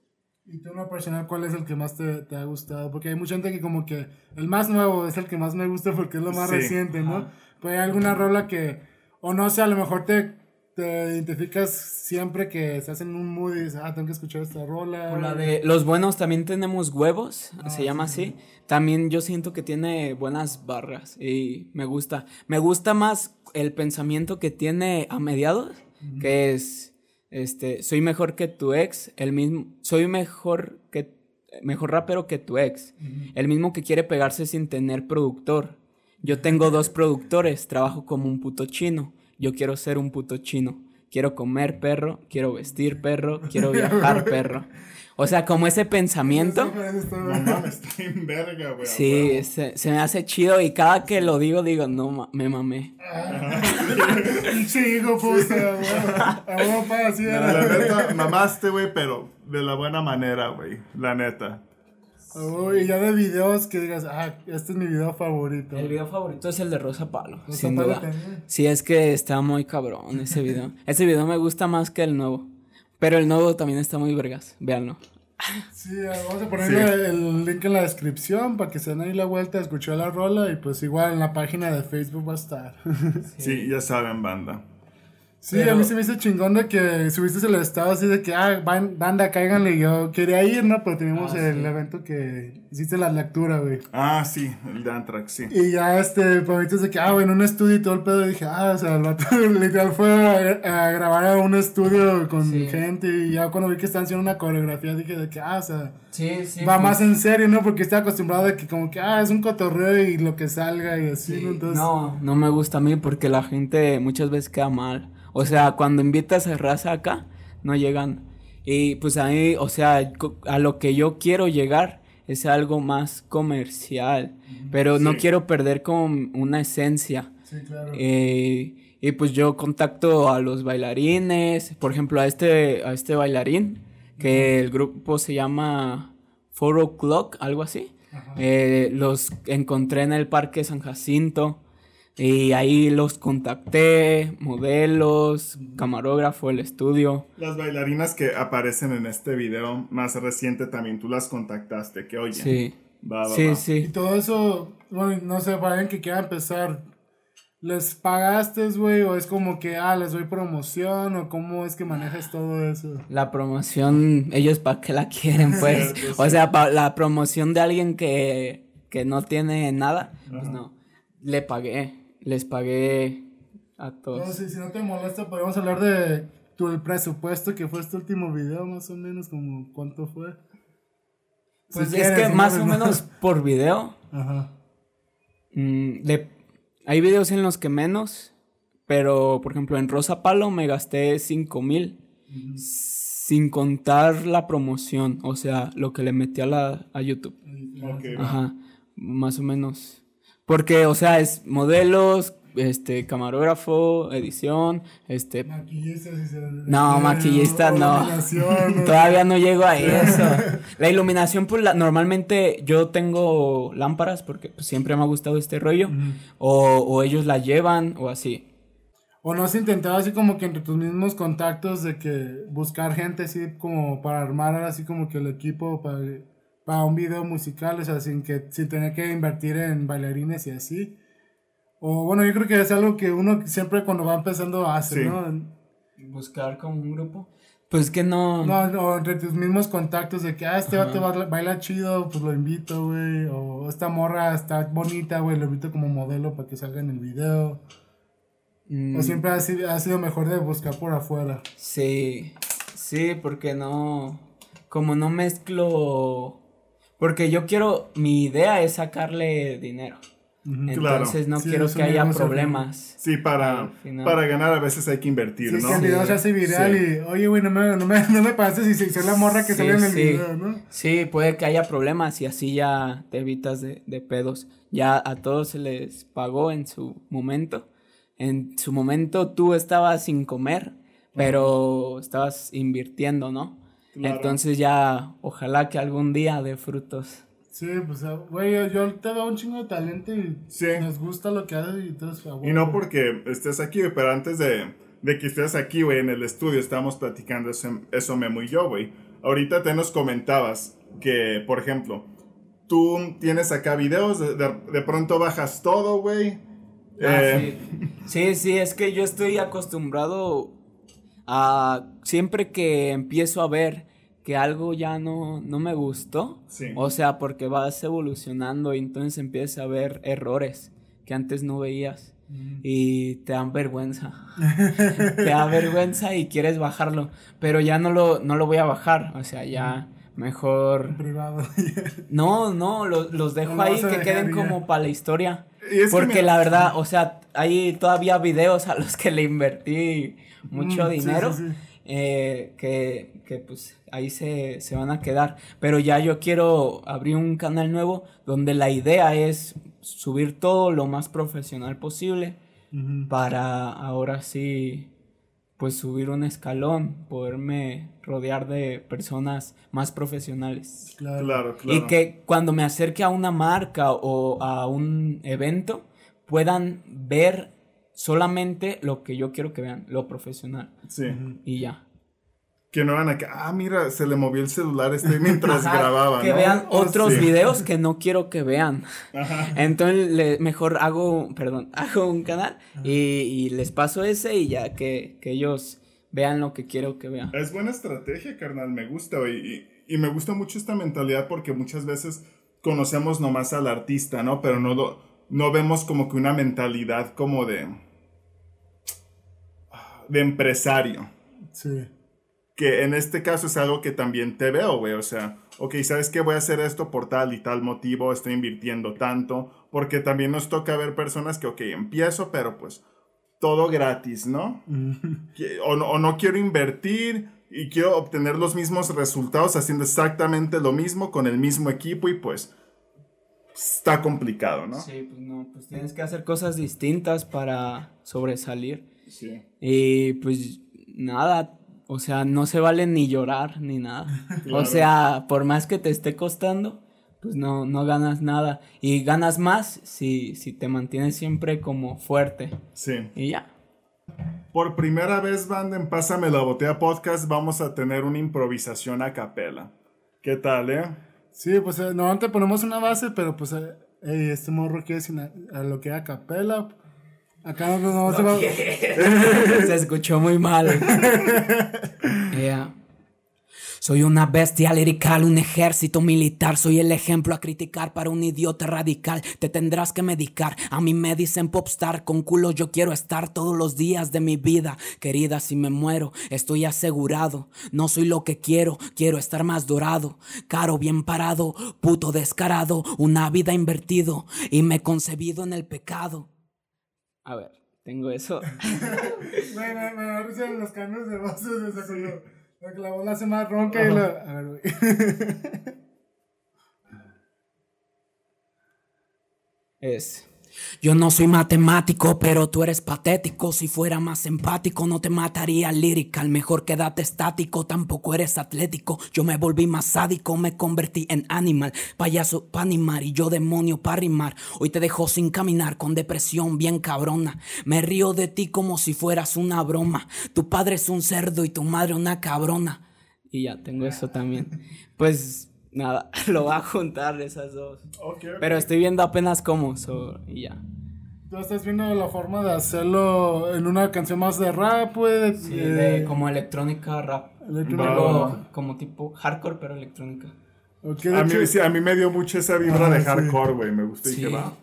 Y tú, en lo personal, ¿cuál es el que más te, te ha gustado? Porque hay mucha gente que como que el más nuevo es el que más me gusta porque es lo más Sí. reciente, ¿no? Pero hay alguna rola que, o no sé, a lo mejor te, te identificas siempre que estás en un mood y dices, ah, tengo que escuchar esta rola. O la de Los Buenos también tenemos huevos, se llama así. También yo siento que tiene buenas barras y me gusta. Me gusta más el pensamiento que tiene a mediados, que es este, soy mejor que tu ex, el mismo, soy mejor que mejor rapero que tu ex. El mismo que quiere pegarse sin tener productor. Yo tengo dos productores, trabajo como un puto chino. Yo quiero ser un puto chino. Quiero comer perro, quiero vestir perro, quiero viajar [LAUGHS] perro. O sea, como ese pensamiento. Sí, se, se me hace chido y cada que lo digo, digo, no, ma- me mamé. La era. neta, mamaste, güey, pero de la buena manera, güey. La neta. A huevo, Y ya de videos que digas, ah, este es mi video favorito. El video favorito es el de Rosa Palo, Rosa sin Palo duda. también. Sí, es que está muy cabrón ese video. [LAUGHS] ese video me gusta más que el nuevo. Pero el nuevo también está muy vergas, véanlo. Sí, vamos a ponerle el link en la descripción para que se den ahí la vuelta a escuchar la rola y pues igual en la página de Facebook va a estar. [LAUGHS] Sí, ya saben, banda. Sí, Pero- a mí se me hizo chingón de que subiste el estado así de que, ah, van- banda, cáiganle. Yo quería ir, ¿no? Pero teníamos Ah, el sí. evento que hiciste la lectura, güey. Ah, sí, el de Anthrax, sí. Y ya, este, prometes de que, ah, güey, en un estudio y todo el pedo. Y dije, ah, o sea, el vato [LAUGHS] literal fue a, a grabar a un estudio con Sí. gente. Y ya cuando vi que estaban haciendo una coreografía, dije de que, ah, o sea, Sí, sí. va más en serio, ¿no? Porque estaba acostumbrado de que, como que, ah, es un cotorreo y lo que salga y así, ¿no? Entonces, No, no me gusta a mí porque la gente muchas veces queda mal. O sea, cuando invitas a raza acá, no llegan. Y pues a mí, o sea, a lo que yo quiero llegar es algo más comercial. Pero no quiero perder como una esencia. sí, claro. Eh, y pues yo contacto a los bailarines, por ejemplo, a este, a este bailarín, que el grupo se llama Four O'Clock, algo así. Eh, los encontré en el Parque San Jacinto y ahí los contacté, modelos, camarógrafo, el estudio. Las bailarinas que aparecen en este video más reciente también tú las contactaste, que oye. Sí, Va, va, sí, va. Y sí. todo eso, bueno, no sé, para alguien que quiera empezar, ¿les pagaste, güey? ¿O es como que, ah, les doy promoción? ¿O cómo es que manejas todo eso? La promoción, ellos para qué la quieren, [LAUGHS] pues. Cierto, o sea, la promoción de alguien que, que no tiene nada, pues no. Le pagué, les pagué a todos. Entonces, si no te molesta, podemos hablar de tu el presupuesto que fue este último video, más o menos, como cuánto fue. Pues Si es quieres, que no, más pues o no. menos [LAUGHS] por video, Ajá. mm, hay videos en los que menos, pero por ejemplo en Rosa Palo me gasté 5 mil sin contar la promoción, o sea, lo que le metí a, la, a YouTube. Ajá, más o menos. Porque, o sea, es modelos, este, camarógrafo, edición, este... Maquillista, si se... No, maquillista no. [LAUGHS] Todavía no llego a eso. [LAUGHS] La iluminación, pues la- normalmente yo tengo lámparas porque pues, siempre me ha gustado este rollo. o, o ellos la llevan o así. ¿O no has intentado así como que entre tus mismos contactos de que buscar gente así como para armar así como que el equipo para, para un video musical, o sea, sin que sin tener que invertir en bailarines y así? O bueno, yo creo que es algo que uno siempre cuando va empezando hace, Sí. ¿no? Buscar como un grupo. Pues que no. No, o entre tus mismos contactos de que, ah, este vato baila, baila chido, pues lo invito, güey. O esta morra está bonita, güey, lo invito como modelo para que salga en el video. mm, O siempre ha sido, ha sido mejor de buscar por afuera. Sí. Sí, porque no. Como no mezclo. Porque yo quiero. Mi idea es sacarle dinero. Entonces no Sí, quiero que haya problemas. Sí, para, para ganar a veces hay que invertir, ¿no? que el video se hace viral Sí. y, oye, güey, no me, no, me, no me pases si se hizo la morra que Sí, sale en el sí. video, ¿no? Sí, puede que haya problemas y así ya te evitas de, de pedos. Ya a todos se les pagó en su momento. En su momento tú estabas sin comer, pero estabas invirtiendo, ¿no? Claro. Entonces ya ojalá que algún día dé frutos. Sí, pues, ah, güey, yo, yo te veo un chingo de talento y Sí. nos gusta lo que haces y entonces, ah, Y no porque estés aquí, güey, pero antes de, de que estés aquí, güey, en el estudio, estábamos platicando eso, eso Memo y yo, güey. Ahorita te nos comentabas que, por ejemplo, tú tienes acá videos, de, de- de pronto bajas todo, güey. Ah, Eh, sí. sí, sí, es que yo estoy acostumbrado a siempre que empiezo a ver que algo ya no, no me gustó, Sí. o sea, porque vas evolucionando y entonces empiezas a ver errores que antes no veías y te dan vergüenza. [LAUGHS] te da vergüenza y quieres bajarlo, pero ya no lo, no lo voy a bajar, o sea, ya Mejor. Privado. [LAUGHS] No, no, lo- los dejo No ahí que queden ya. como para la historia. Porque la verdad, o sea, hay todavía videos a los que le invertí mucho Mm, dinero. sí, sí. eh, que, que pues ahí se, se van a quedar. Pero ya yo quiero abrir un canal nuevo donde la idea es subir todo lo más profesional posible para ahora sí pues subir un escalón, poderme rodear de personas más profesionales. Claro. Claro, claro. Y que cuando me acerque a una marca o a un evento puedan ver solamente lo que yo quiero que vean, lo profesional. Sí. Y ya. Que no van a que, ah, mira, se le movió el celular este mientras Ajá, grababa, que ¿no? vean Oh, otros sí. videos que no quiero que vean. Entonces le- mejor hago, perdón, [LAUGHS] hago un canal y, y les paso ese y ya que, que ellos vean lo que quiero que vean. Es buena estrategia, carnal, me gusta. Y, y me gusta mucho esta mentalidad porque muchas veces conocemos nomás al artista, ¿no? Pero no, lo- no vemos como que una mentalidad como de... de empresario. Sí. Que en este caso es algo que también te veo, güey. O sea, ok, ¿sabes qué? Voy a hacer esto por tal y tal motivo, estoy invirtiendo tanto. Porque también nos toca ver personas que, ok, empiezo, pero pues todo gratis, ¿no? Que- o, no, o no quiero invertir y quiero obtener los mismos resultados haciendo exactamente lo mismo con el mismo equipo y pues está complicado, ¿no? Sí, pues no, pues tienes que hacer cosas distintas para sobresalir. Sí. Y pues nada, o sea, no se vale ni llorar ni nada. Claro. [LAUGHS] O sea, por más que te esté costando, pues no, no ganas nada. Y ganas más si, si te mantienes siempre como fuerte. Sí. Y ya. Por primera vez, banda, en Pásame la Botella Podcast vamos a tener una improvisación a capela. ¿Qué tal, eh? Sí, pues eh, normalmente ponemos una base, pero pues eh, este morro quiere sin a, a lo que a capela. Acá no, no, se va. [LAUGHS] Se escuchó muy mal. Yeah. Soy una bestia lirical, un ejército militar. Soy el ejemplo a criticar para un idiota radical. Te tendrás que medicar. A mí me dicen popstar. Con culo yo quiero estar todos los días de mi vida. Querida, si me muero, estoy asegurado. No soy lo que quiero, quiero estar más dorado. Caro, bien parado, puto descarado. Una vida invertido y me he concebido en el pecado. A ver, tengo eso. [LAUGHS] Me, me, me da risa los cambios de voces. O sea, cuando la, que la voz la hace más ronca y la. A ver, güey. es. Yo no soy matemático, pero tú eres patético. Si fuera más empático, no te mataría lyrical. Mejor quédate estático, tampoco eres atlético. Yo me volví más sádico, me convertí en animal. Payaso pa' animar y yo demonio pa' rimar. Hoy te dejo sin caminar, con depresión bien cabrona. Me río de ti como si fueras una broma. Tu padre es un cerdo y tu madre una cabrona. Y ya, tengo eso también. Pues nada, [LAUGHS] lo voy a juntar esas dos. Pero estoy viendo apenas cómo, so, y ya. Tú estás viendo la forma de hacerlo en una canción más de rap, güey. Sí, eh, de como electrónica rap. electrónica. Va, va, va. como tipo hardcore, pero electrónica. A mí, sí, a mí me dio mucho esa vibra Ah, de hardcore, güey. Me gustó y Sí. dije, va.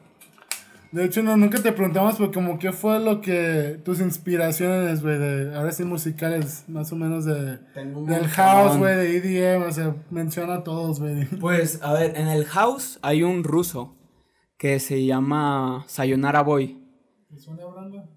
De hecho, no, nunca te preguntamos, pero como qué fue lo que. tus inspiraciones, güey, de. Ahora sí, musicales, más o menos de. Tengo Del house, güey, de EDM, o sea, menciona a todos, güey. Pues, a ver, en el house hay un ruso que se llama Sayonara Boy. ¿Te suena hablando?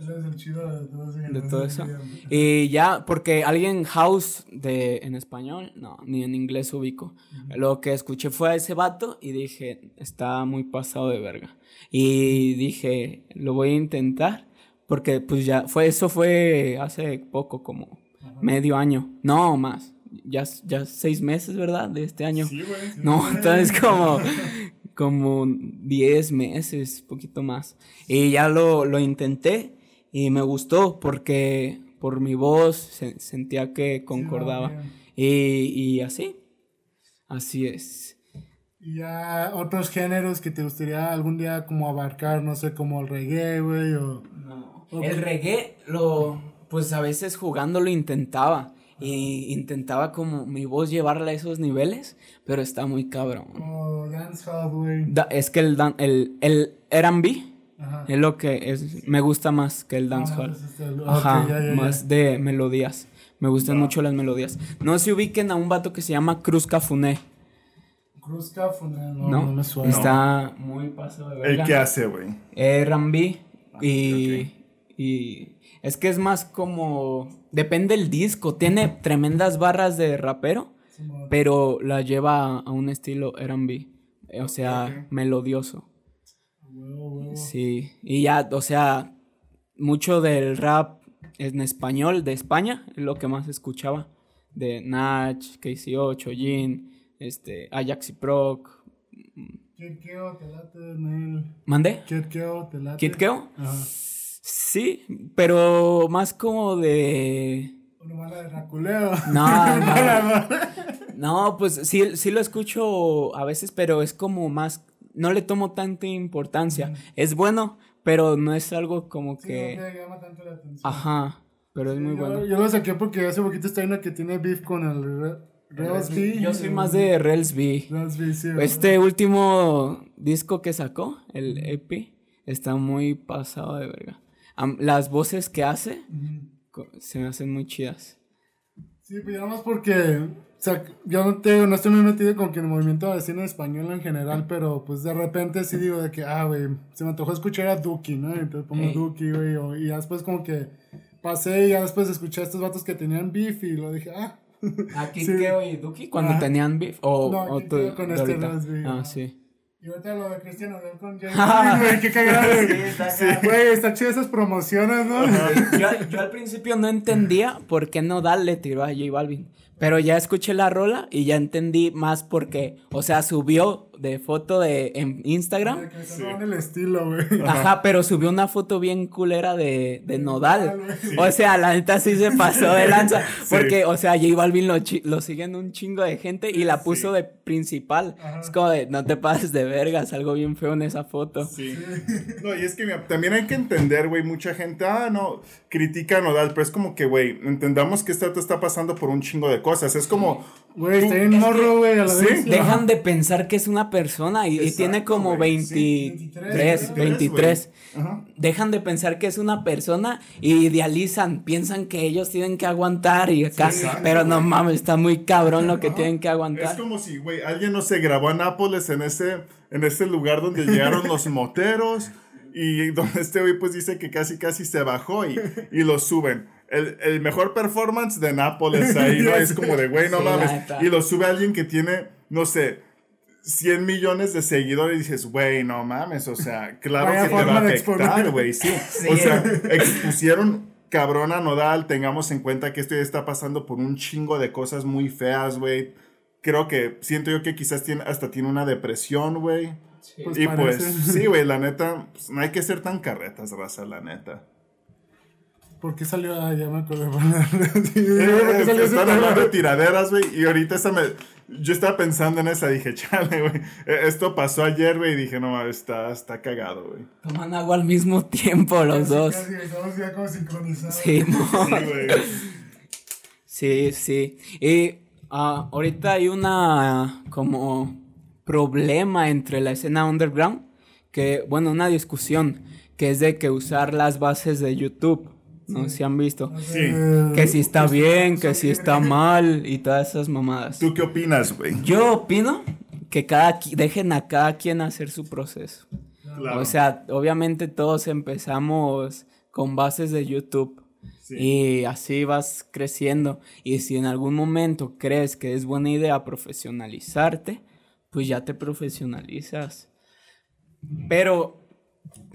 Él es el chido de todo, ese- De todo eso. Y ya, porque alguien house de en español, no, ni en inglés ubico. Lo que escuché fue a ese vato y dije, está muy pasado de verga. Y dije, lo voy a intentar. Porque pues ya fue, eso fue hace poco, como medio año. No, más. Ya, ya seis meses, ¿verdad? De este año. Sí, güey. No, entonces como, [LAUGHS] como 10 meses, poquito más. Y ya lo, lo intenté y me gustó porque por mi voz se- sentía que concordaba. bien. y, y así, así es. Y ya otros géneros que te gustaría algún día como abarcar, no sé, como el reggae, güey, o... Ok. El reggae, lo, pues a veces jugando lo intentaba. Y intentaba como mi voz llevarla a esos niveles, pero está muy cabrón. o dancehall, güey. Da- es que el, dan- el, el R&B Ajá. Es lo que es, me gusta más que el dancehall. Ah, este, Ajá, ya, ya, ya. más de melodías. Me gustan mucho las melodías. No se ubiquen a un vato que se llama Cruz Cafuné. Cruz Cafuné, no, No, no, me suena. está muy pasado de ¿El verga. qué hace, güey? R&B y, y es que es más como depende del disco, tiene tremendas barras de rapero, pero la lleva a un estilo R&B, o sea, melodioso. Sí, y ya, o sea, mucho del rap en español de España es lo que más escuchaba, de Nach, KC8, Jin, este, Ajax y Proc. Kid Keo, te late, Neil. ¿Mandé? Kid Keo, te late. ¿Kid Keo? Ajá. Sí, pero más como de... Una mala de Raculeo. No, [LAUGHS] no. No, pues sí, sí lo escucho a veces, pero es como más... No le tomo tanta importancia. Es bueno, pero no es algo como Sí, que... no te llama tanto la atención. Ajá, pero es muy yo, bueno. Yo lo saqué porque hace poquito está una que tiene beef con el Rails B. Yo soy más de Rails B. Rails B, sí. ¿verdad? Este último disco que sacó, el EP, está muy pasado de verga. Las voces que hace se me hacen muy chidas. Sí, pues ya más porque, o sea, yo no, te, no estoy muy metido con que el movimiento de cine español en general, pero pues de repente sí digo de que, ah, güey, se me antojó escuchar a Duki, ¿no? Entonces pongo Ey. Duki, güey, o- y ya después como que pasé y ya después escuché a estos vatos que tenían beef y lo dije, ah. Aquí [LAUGHS] Sí. Keo y Duki cuando Ah. tenían beef o, No, o tú- con este ahorita? Rails B, Ah, sí. Y ahorita lo de Cristiano Ronaldo con J [LAUGHS] Balvin, güey, qué cagado, güey. Sí, Güey, está chido esas promociones, ¿no? Yo, yo al principio no entendía por qué Nodal le tiró a J Balvin. Pero ya escuché la rola y ya entendí más porque, o sea, subió de foto de en Instagram. Que se roban el estilo, güey. Ajá, pero subió una foto bien culera de, de Nodal. O sea, la neta sí se pasó de lanza. [LAUGHS] Porque, o sea, J Balvin lo, lo siguen un chingo de gente y la puso de principal. Ajá. Es como de, no te pases de vergas, algo bien feo en esa foto. Sí. [LAUGHS] No, y es que mira, también hay que entender, güey, mucha gente, ah, no, critica a Nodal, pero es como que, güey, entendamos que este está pasando por un chingo de cosas. Es como, Güey, está bien morro, güey, a la Sí, vez. Dejan de pensar que es una persona y, tiene como güey, 23, sí. 23. Ajá. Dejan de pensar que es una persona y idealizan, piensan que ellos tienen que aguantar y acá, exacto, pero no mames, está muy cabrón lo que tienen que Es aguantar. como si, güey, alguien no se grabó a Nápoles en ese, en ese lugar donde llegaron los [LAUGHS] moteros y donde este güey pues dice que casi casi se bajó y, y lo suben. El, el mejor performance de Nápoles ahí, ¿no? Es como de, güey, no Sí, mames. Y lo sube alguien que tiene, no sé, 100 millones de seguidores y dices, güey, no mames, o sea, claro Vaya que te va a afectar, güey, sí. [LAUGHS] Sí. O sea, expusieron cabrón a Nodal, tengamos en cuenta que esto ya está pasando por un chingo de cosas muy feas, güey. Creo que siento yo que quizás tiene, hasta tiene una depresión, güey. Pues y pues, sí, güey, la neta, pues, no hay que ser tan carretas, raza, la neta. ¿Por qué salió? Ah, ya me. Sí, [LAUGHS] Eh, ¿Por qué salió ese Están hablando de tiraderas, güey, y ahorita esa me... Yo estaba pensando en esa, dije, [LAUGHS] chale, güey. eh, Esto pasó ayer, güey, y dije, no, mames, está, está cagado, güey. Toman agua al mismo tiempo los Casi, dos. casi, Estamos ya como sincronizados. Sí, Sí, güey. sí, sí. Y ah, ahorita hay una como problema entre la escena underground, que, bueno, una discusión, que es de que usar las bases de YouTube, no si han visto. Sí. Que si está bien, que si está mal y todas esas mamadas. ¿Tú qué opinas, güey? Yo opino que cada dejen a cada quien hacer su proceso. Claro. O sea, obviamente todos empezamos con bases de YouTube Sí. y así vas creciendo. Y si en algún momento crees que es buena idea profesionalizarte, pues ya te profesionalizas. Pero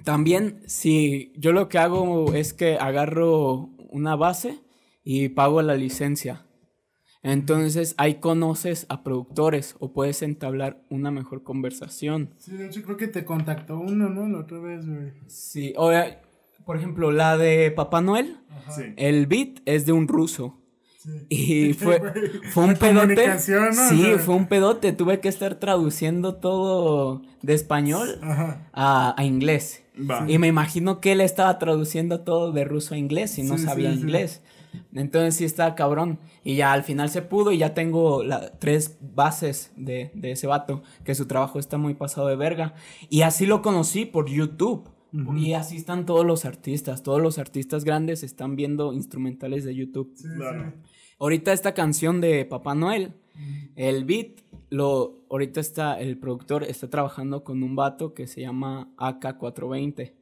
también si yo lo que hago es que agarro una base y pago la licencia. Entonces ahí conoces a productores o puedes entablar una mejor conversación. Sí, de hecho creo que te contactó uno, ¿no? La otra vez, güey. Sí, o, por ejemplo, la de Papá Noel, Sí. el beat es de un ruso. Sí. Y [LAUGHS] fue, fue un pedote. Sí, O sea, fue un pedote. Tuve que estar traduciendo todo de español a, a inglés. Va. Y me imagino que él estaba traduciendo todo de ruso a inglés y no Sí, sabía sí. inglés. Entonces sí estaba cabrón. Y ya al final se pudo y ya tengo la- tres bases de, de ese vato, que su trabajo está muy pasado de verga. Y así lo conocí por YouTube. Y así están todos los artistas. Todos los artistas grandes están viendo instrumentales de YouTube. Claro. Ahorita esta canción de Papá Noel, el beat, lo, ahorita está, el productor está trabajando con un vato que se llama AK420.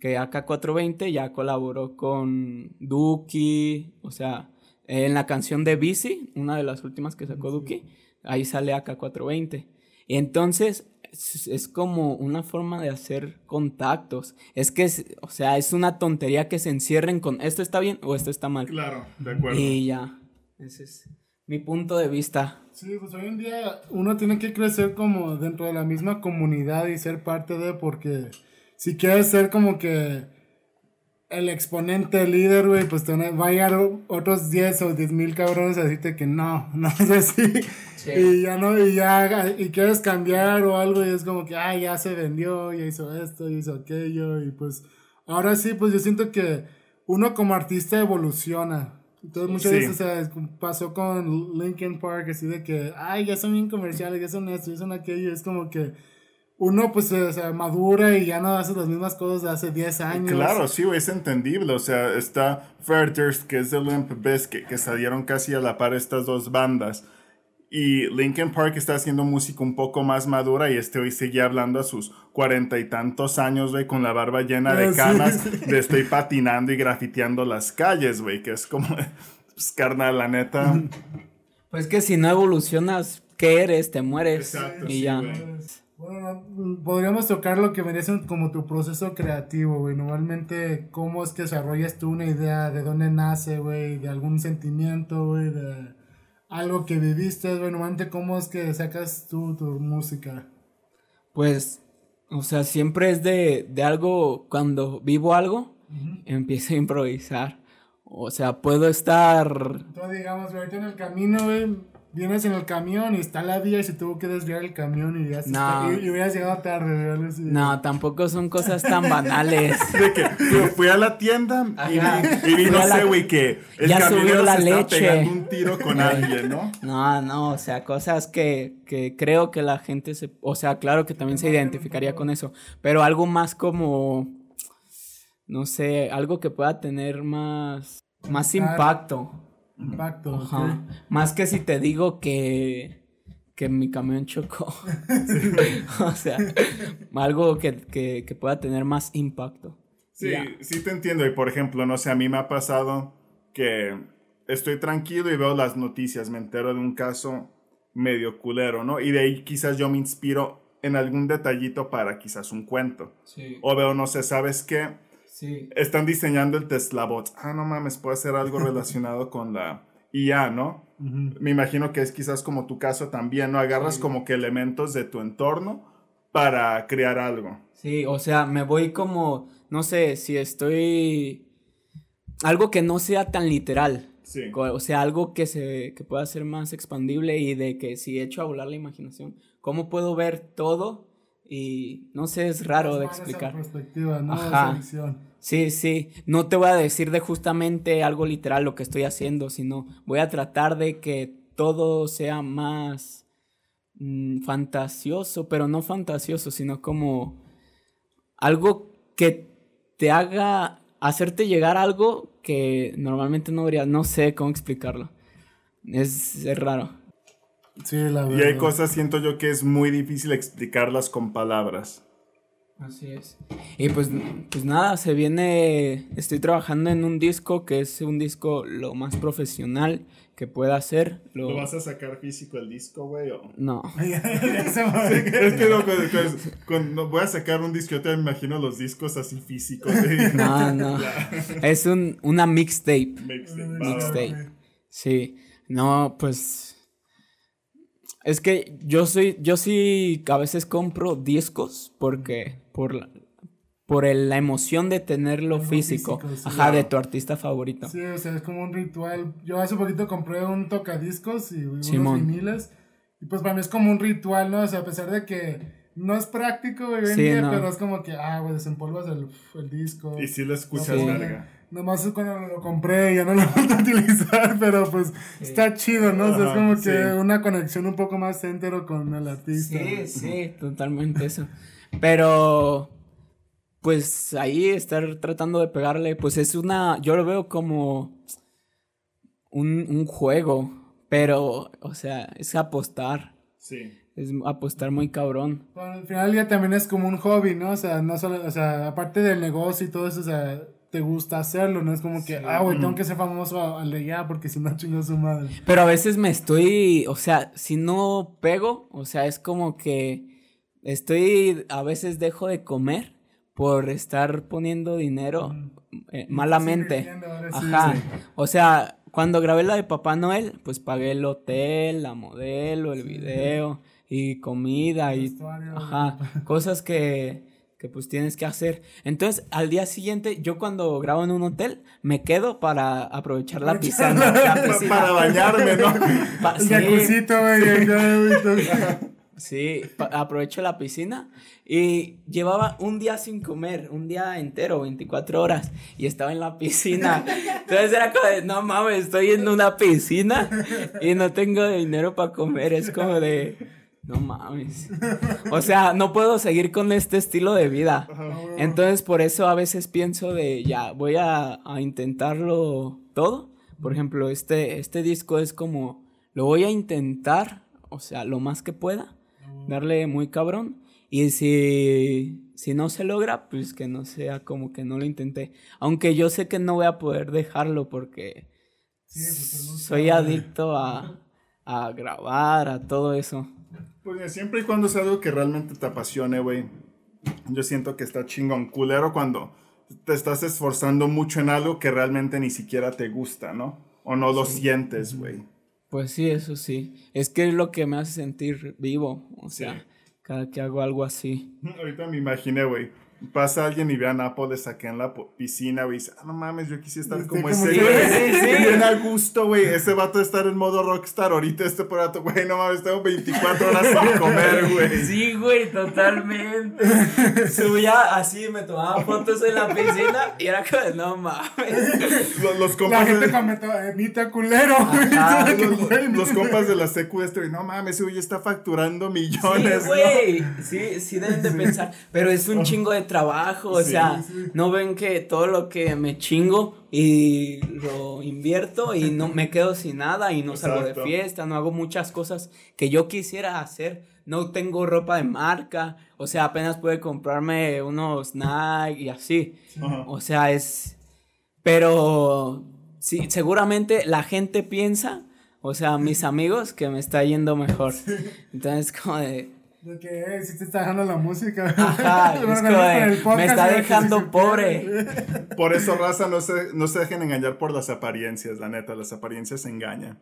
Que AK420 ya colaboró con Duki, o sea, en la canción de Bici, una de las últimas que sacó Duki, ahí sale AK420. Y entonces es, es como una forma de hacer contactos. Es que, es- o sea, es una tontería que se encierren con esto está bien o esto está mal. Claro, de acuerdo. Y ya, ese es mi punto de vista. Sí, pues hoy en día uno tiene que crecer como dentro de la misma comunidad y ser parte de, porque si quieres ser como que el exponente el líder, güey, pues te va a llegar otros 10 o 10 mil cabrones a decirte que no, [LAUGHS] no es así. Sí. Y ya no, y ya, y quieres cambiar o algo y es como que, ah, ya se vendió, ya hizo esto, ya hizo aquello, y pues ahora sí, pues yo siento que uno como artista evoluciona. Entonces muchas Sí. veces o sea, pasó con Linkin Park, así de que, ay, ya son bien comerciales, ya son esto, ya son aquello, es como que uno pues se, se madura y ya no hace las mismas cosas de hace 10 años. Claro, sí, es entendible. O sea, está Fairthirst, que es de Limp Bizkit, que salieron casi a la par estas dos bandas. Y Linkin Park está haciendo música un poco más madura y este hoy sigue hablando a sus cuarenta y tantos años, güey, con la barba llena Ah, de sí. canas, de [LAUGHS] estoy patinando y grafiteando las calles, güey, que es como, [LAUGHS] pues, carnal, la neta. [LAUGHS] Pues que si no evolucionas, ¿qué eres? Te mueres. Exacto, y sí, ya. Bueno, no, podríamos tocar lo que siendo como tu proceso creativo, güey. Normalmente, ¿cómo es que desarrollas tú una idea? ¿De dónde nace, güey? ¿De algún sentimiento, güey? ¿De algo que viviste, güey? Normalmente, ¿cómo es que sacas tú tu música? Pues, o sea, siempre es de, de algo, cuando vivo algo, empiezo a improvisar. O sea, puedo estar... Entonces, digamos, ahorita en el camino, güey, vienes en el camión y está la vía y se tuvo que desviar el camión y ya se No. está- y, y hubieras llegado tarde. No, tampoco son cosas tan banales. [LAUGHS] De que fui- a la tienda y vi, y vi, no sé, güey, que el Ya camionero subió la se está leche. pegando un tiro con alguien, ¿no? No, no, o sea, cosas que, que creo que la gente se... O sea, claro que también se identificaría con eso, pero algo más como... No sé, algo que pueda tener más... Más impacto. Impacto. Ajá. Más que si te digo que, que mi camión chocó. [LAUGHS] o sea, algo que, que, que pueda tener más impacto. Sí, sí te entiendo. Y por ejemplo, no sé, a mí me ha pasado que estoy tranquilo y veo las noticias, me entero de un caso medio culero, ¿no? Y de ahí quizás yo me inspiro en algún detallito para quizás un cuento. Sí, O veo, no sé, ¿sabes qué? Sí. Están diseñando el Tesla Bot. Ah, no mames, puede ser algo [LAUGHS] relacionado con la IA, ¿no? Me imagino que es quizás como tu caso también, ¿no? Agarras Sí. como que elementos de tu entorno para crear algo. Sí, o sea, me voy como, no sé, si estoy... Algo que no sea tan literal. Sí. O sea, algo que se que pueda ser más expandible y de que si echo a volar la imaginación, ¿cómo puedo ver todo? Y no sé, es raro de Más esa explicar. perspectiva, ¿no? Ajá. Esa visión. Sí, sí, no te voy a decir de justamente algo literal lo que estoy haciendo, sino voy a tratar de que todo sea más mm, fantasioso, pero no fantasioso, sino como algo que te haga hacerte llegar a algo que normalmente no verías, no sé cómo explicarlo. Es, es raro. Sí, la verdad. Y hay cosas, siento yo, que es muy difícil explicarlas con palabras. Así es. Y pues, pues nada, se viene, estoy trabajando en un disco que es un disco lo más profesional que pueda hacer. Lo, ¿Lo vas a sacar físico el disco, güey? o- No. [LAUGHS] Es que no, cuando, cuando- cuando voy a sacar un disco, yo te imagino los discos así físicos. [LAUGHS] No, no. [LAUGHS] Es un, una mixtape. Mixtape. Mixtape. Sí. No, pues. Es que yo soy. Yo sí a veces compro discos porque. Por la, por el- la emoción de tenerlo Algo físico. físico, sí. Ajá, de tu artista favorito. Sí, o sea, es como un ritual. Yo hace poquito compré un tocadiscos y unos Simón. viniles. Y pues para mí es como un ritual, ¿no? O sea, a pesar de que no es práctico, güey, Sí, día, no. pero es como que, ah, güey, desempolvas el, el disco. Y si lo escuchas, Lo verga. Nomás es cuando lo compré y ya no lo [LAUGHS] voy a utilizar, pero pues está chido, ¿no? O sea, es como que sí. una conexión un poco más entero con el artista. Sí, sí, totalmente eso. Pero, pues ahí estar tratando de pegarle, pues es una, yo lo veo como un, un juego, pero, o sea, es apostar. Sí. Es apostar muy cabrón. Bueno, al final ya también es como un hobby, ¿no? O sea, no solo, o sea, aparte del negocio y todo eso, o sea, te gusta hacerlo, no es como que, ah, güey, tengo que ser famoso al de ya porque si no chingo su madre. Pero a veces me estoy, o sea, si no pego, o sea, es como que estoy, a veces dejo de comer por estar poniendo dinero eh, malamente. Ajá. O sea, cuando grabé la de Papá Noel, pues pagué el hotel, la modelo, el video y comida y ajá, cosas que que pues tienes que hacer. Entonces, al día siguiente, yo cuando grabo en un hotel, me quedo para aprovechar la [LAUGHS] piscina. la piscina. [LAUGHS] Para bañarme, ¿no? [LAUGHS] Pa- El sí, Sí, aprovecho la piscina y llevaba un día sin comer, un día entero, 24 horas, y estaba en la piscina. [LAUGHS] Entonces era como de, no mames, estoy en una piscina y no tengo dinero para comer. Es como de, no mames. O sea, no puedo seguir con este estilo de vida. Entonces por eso a veces pienso de, ya, voy a, a intentarlo todo. Por ejemplo, este, este disco es como, lo voy a intentar, o sea, lo más que pueda darle muy cabrón. Y si, si no se logra, pues que no sea como que no lo intenté. Aunque yo sé que no voy a poder dejarlo porque Sí, pues, gusta, soy adicto a, a grabar, a todo eso. Pues siempre y cuando sea algo que realmente te apasione, güey. Yo siento que está chingón. Culero cuando te estás esforzando mucho en algo que realmente ni siquiera te gusta, ¿no? O no lo sientes, güey. Pues sí, eso sí. Es que es lo que me hace sentir vivo. O sea, Sí. cada que hago algo así. [LAUGHS] Ahorita me imaginé, güey. Pasa alguien y ve a Nápoles acá en la piscina, güey. y dice, ah, no mames, yo quisiera estar como como ese, tú". güey. Sí, sí, sí. Bien a gusto, güey. Ese vato de estar en modo rockstar. Ahorita este rato, güey, no mames, tengo 24 horas sin [LAUGHS] comer, güey. Sí, güey, totalmente. Subía así, me tomaba fotos en la piscina y era como, no mames. Los, los La compas gente de... comentó, Emita culero, güey. Ajá, Que, Los, compas de la secu este, güey, no mames, ese güey está facturando millones, Sí, ¿no? güey. Sí, sí deben de pensar. Pero es un chingo de trabajo. O Sí, sea, no ven que todo lo que me chingo y lo invierto y no me quedo sin nada y no salgo de fiesta, no hago muchas cosas que yo quisiera hacer. No tengo ropa de marca. O sea, apenas puedo comprarme unos Nike y así. Ajá. O sea, es. Pero sí, seguramente la gente piensa, o sea, mis amigos, que me está yendo mejor. [LAUGHS] Entonces, como de. De que, eh, si te está dejando la música. Ajá, [LAUGHS] es podcast, me está dejando pobre. [LAUGHS] Por eso, raza, no se, no se dejen engañar por las apariencias, la neta. Las apariencias engañan.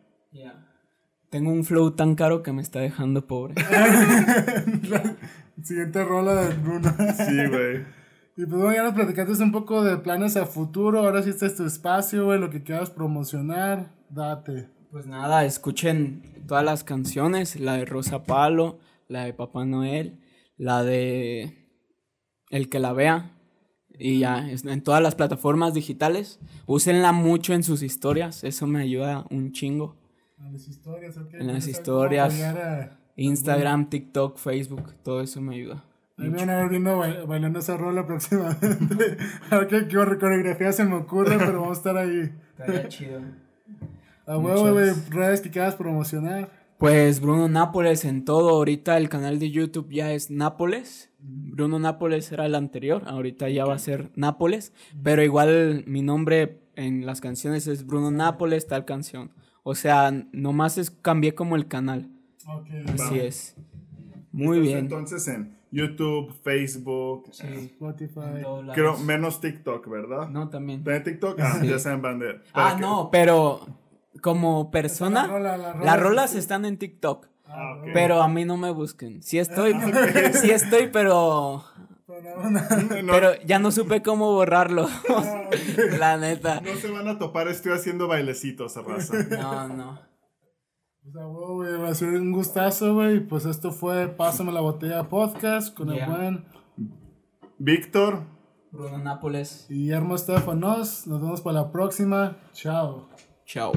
Tengo un flow tan caro que me está dejando pobre. [LAUGHS] Siguiente rola de Bruno. Sí, güey. Y pues bueno, ya nos platicaste un poco de planes a futuro. Ahora sí este es tu espacio, güey. Lo que quieras promocionar, date. Pues nada, escuchen todas las canciones, la de Rosa Palo, la de Papá Noel, la de El que la vea. Y ya, en todas las plataformas digitales. Úsenla mucho en sus historias, eso me ayuda un chingo. En las historias, ¿ok? En las historias. a- Instagram, TikTok, Facebook, todo eso me ayuda. Ahí me van a ver viendo ba- bailando esa rola próximamente. a ver qué, qué coreografía se me ocurre, pero vamos a estar ahí. Estaría chido. A huevo, güey, redes que quieras promocionar. Pues Bruno Nápoles en todo. Ahorita el canal de YouTube ya es Nápoles. Bruno Nápoles era el anterior. Ahorita ya va a ser Nápoles. Pero igual mi nombre en las canciones es Bruno Nápoles, tal canción. O sea, nomás es, cambié como el canal. Así es. Muy bien. Entonces en YouTube, Facebook, eh, Spotify. creo menos TikTok, ¿verdad? No, también. ¿Tiene TikTok? Ah, ya saben, Bander. Ah, no, pero como persona, La rola, la rola. las rolas están en TikTok. Ah. Pero a mí no me busquen. Sí estoy, [LAUGHS] sí estoy, pero Pero no, No, Pero ya no supe cómo borrarlo. [LAUGHS] La neta. no se van a topar, estoy haciendo bailecitos, raza. No, no. Pues a huevo, güey, va a ser un gustazo, güey. Pues esto fue Pásame la botella podcast con Yeah. el buen Víctor, Bruno Nápoles. Guillermo Estefanos. Nos vemos para la próxima. Chao. Tchau.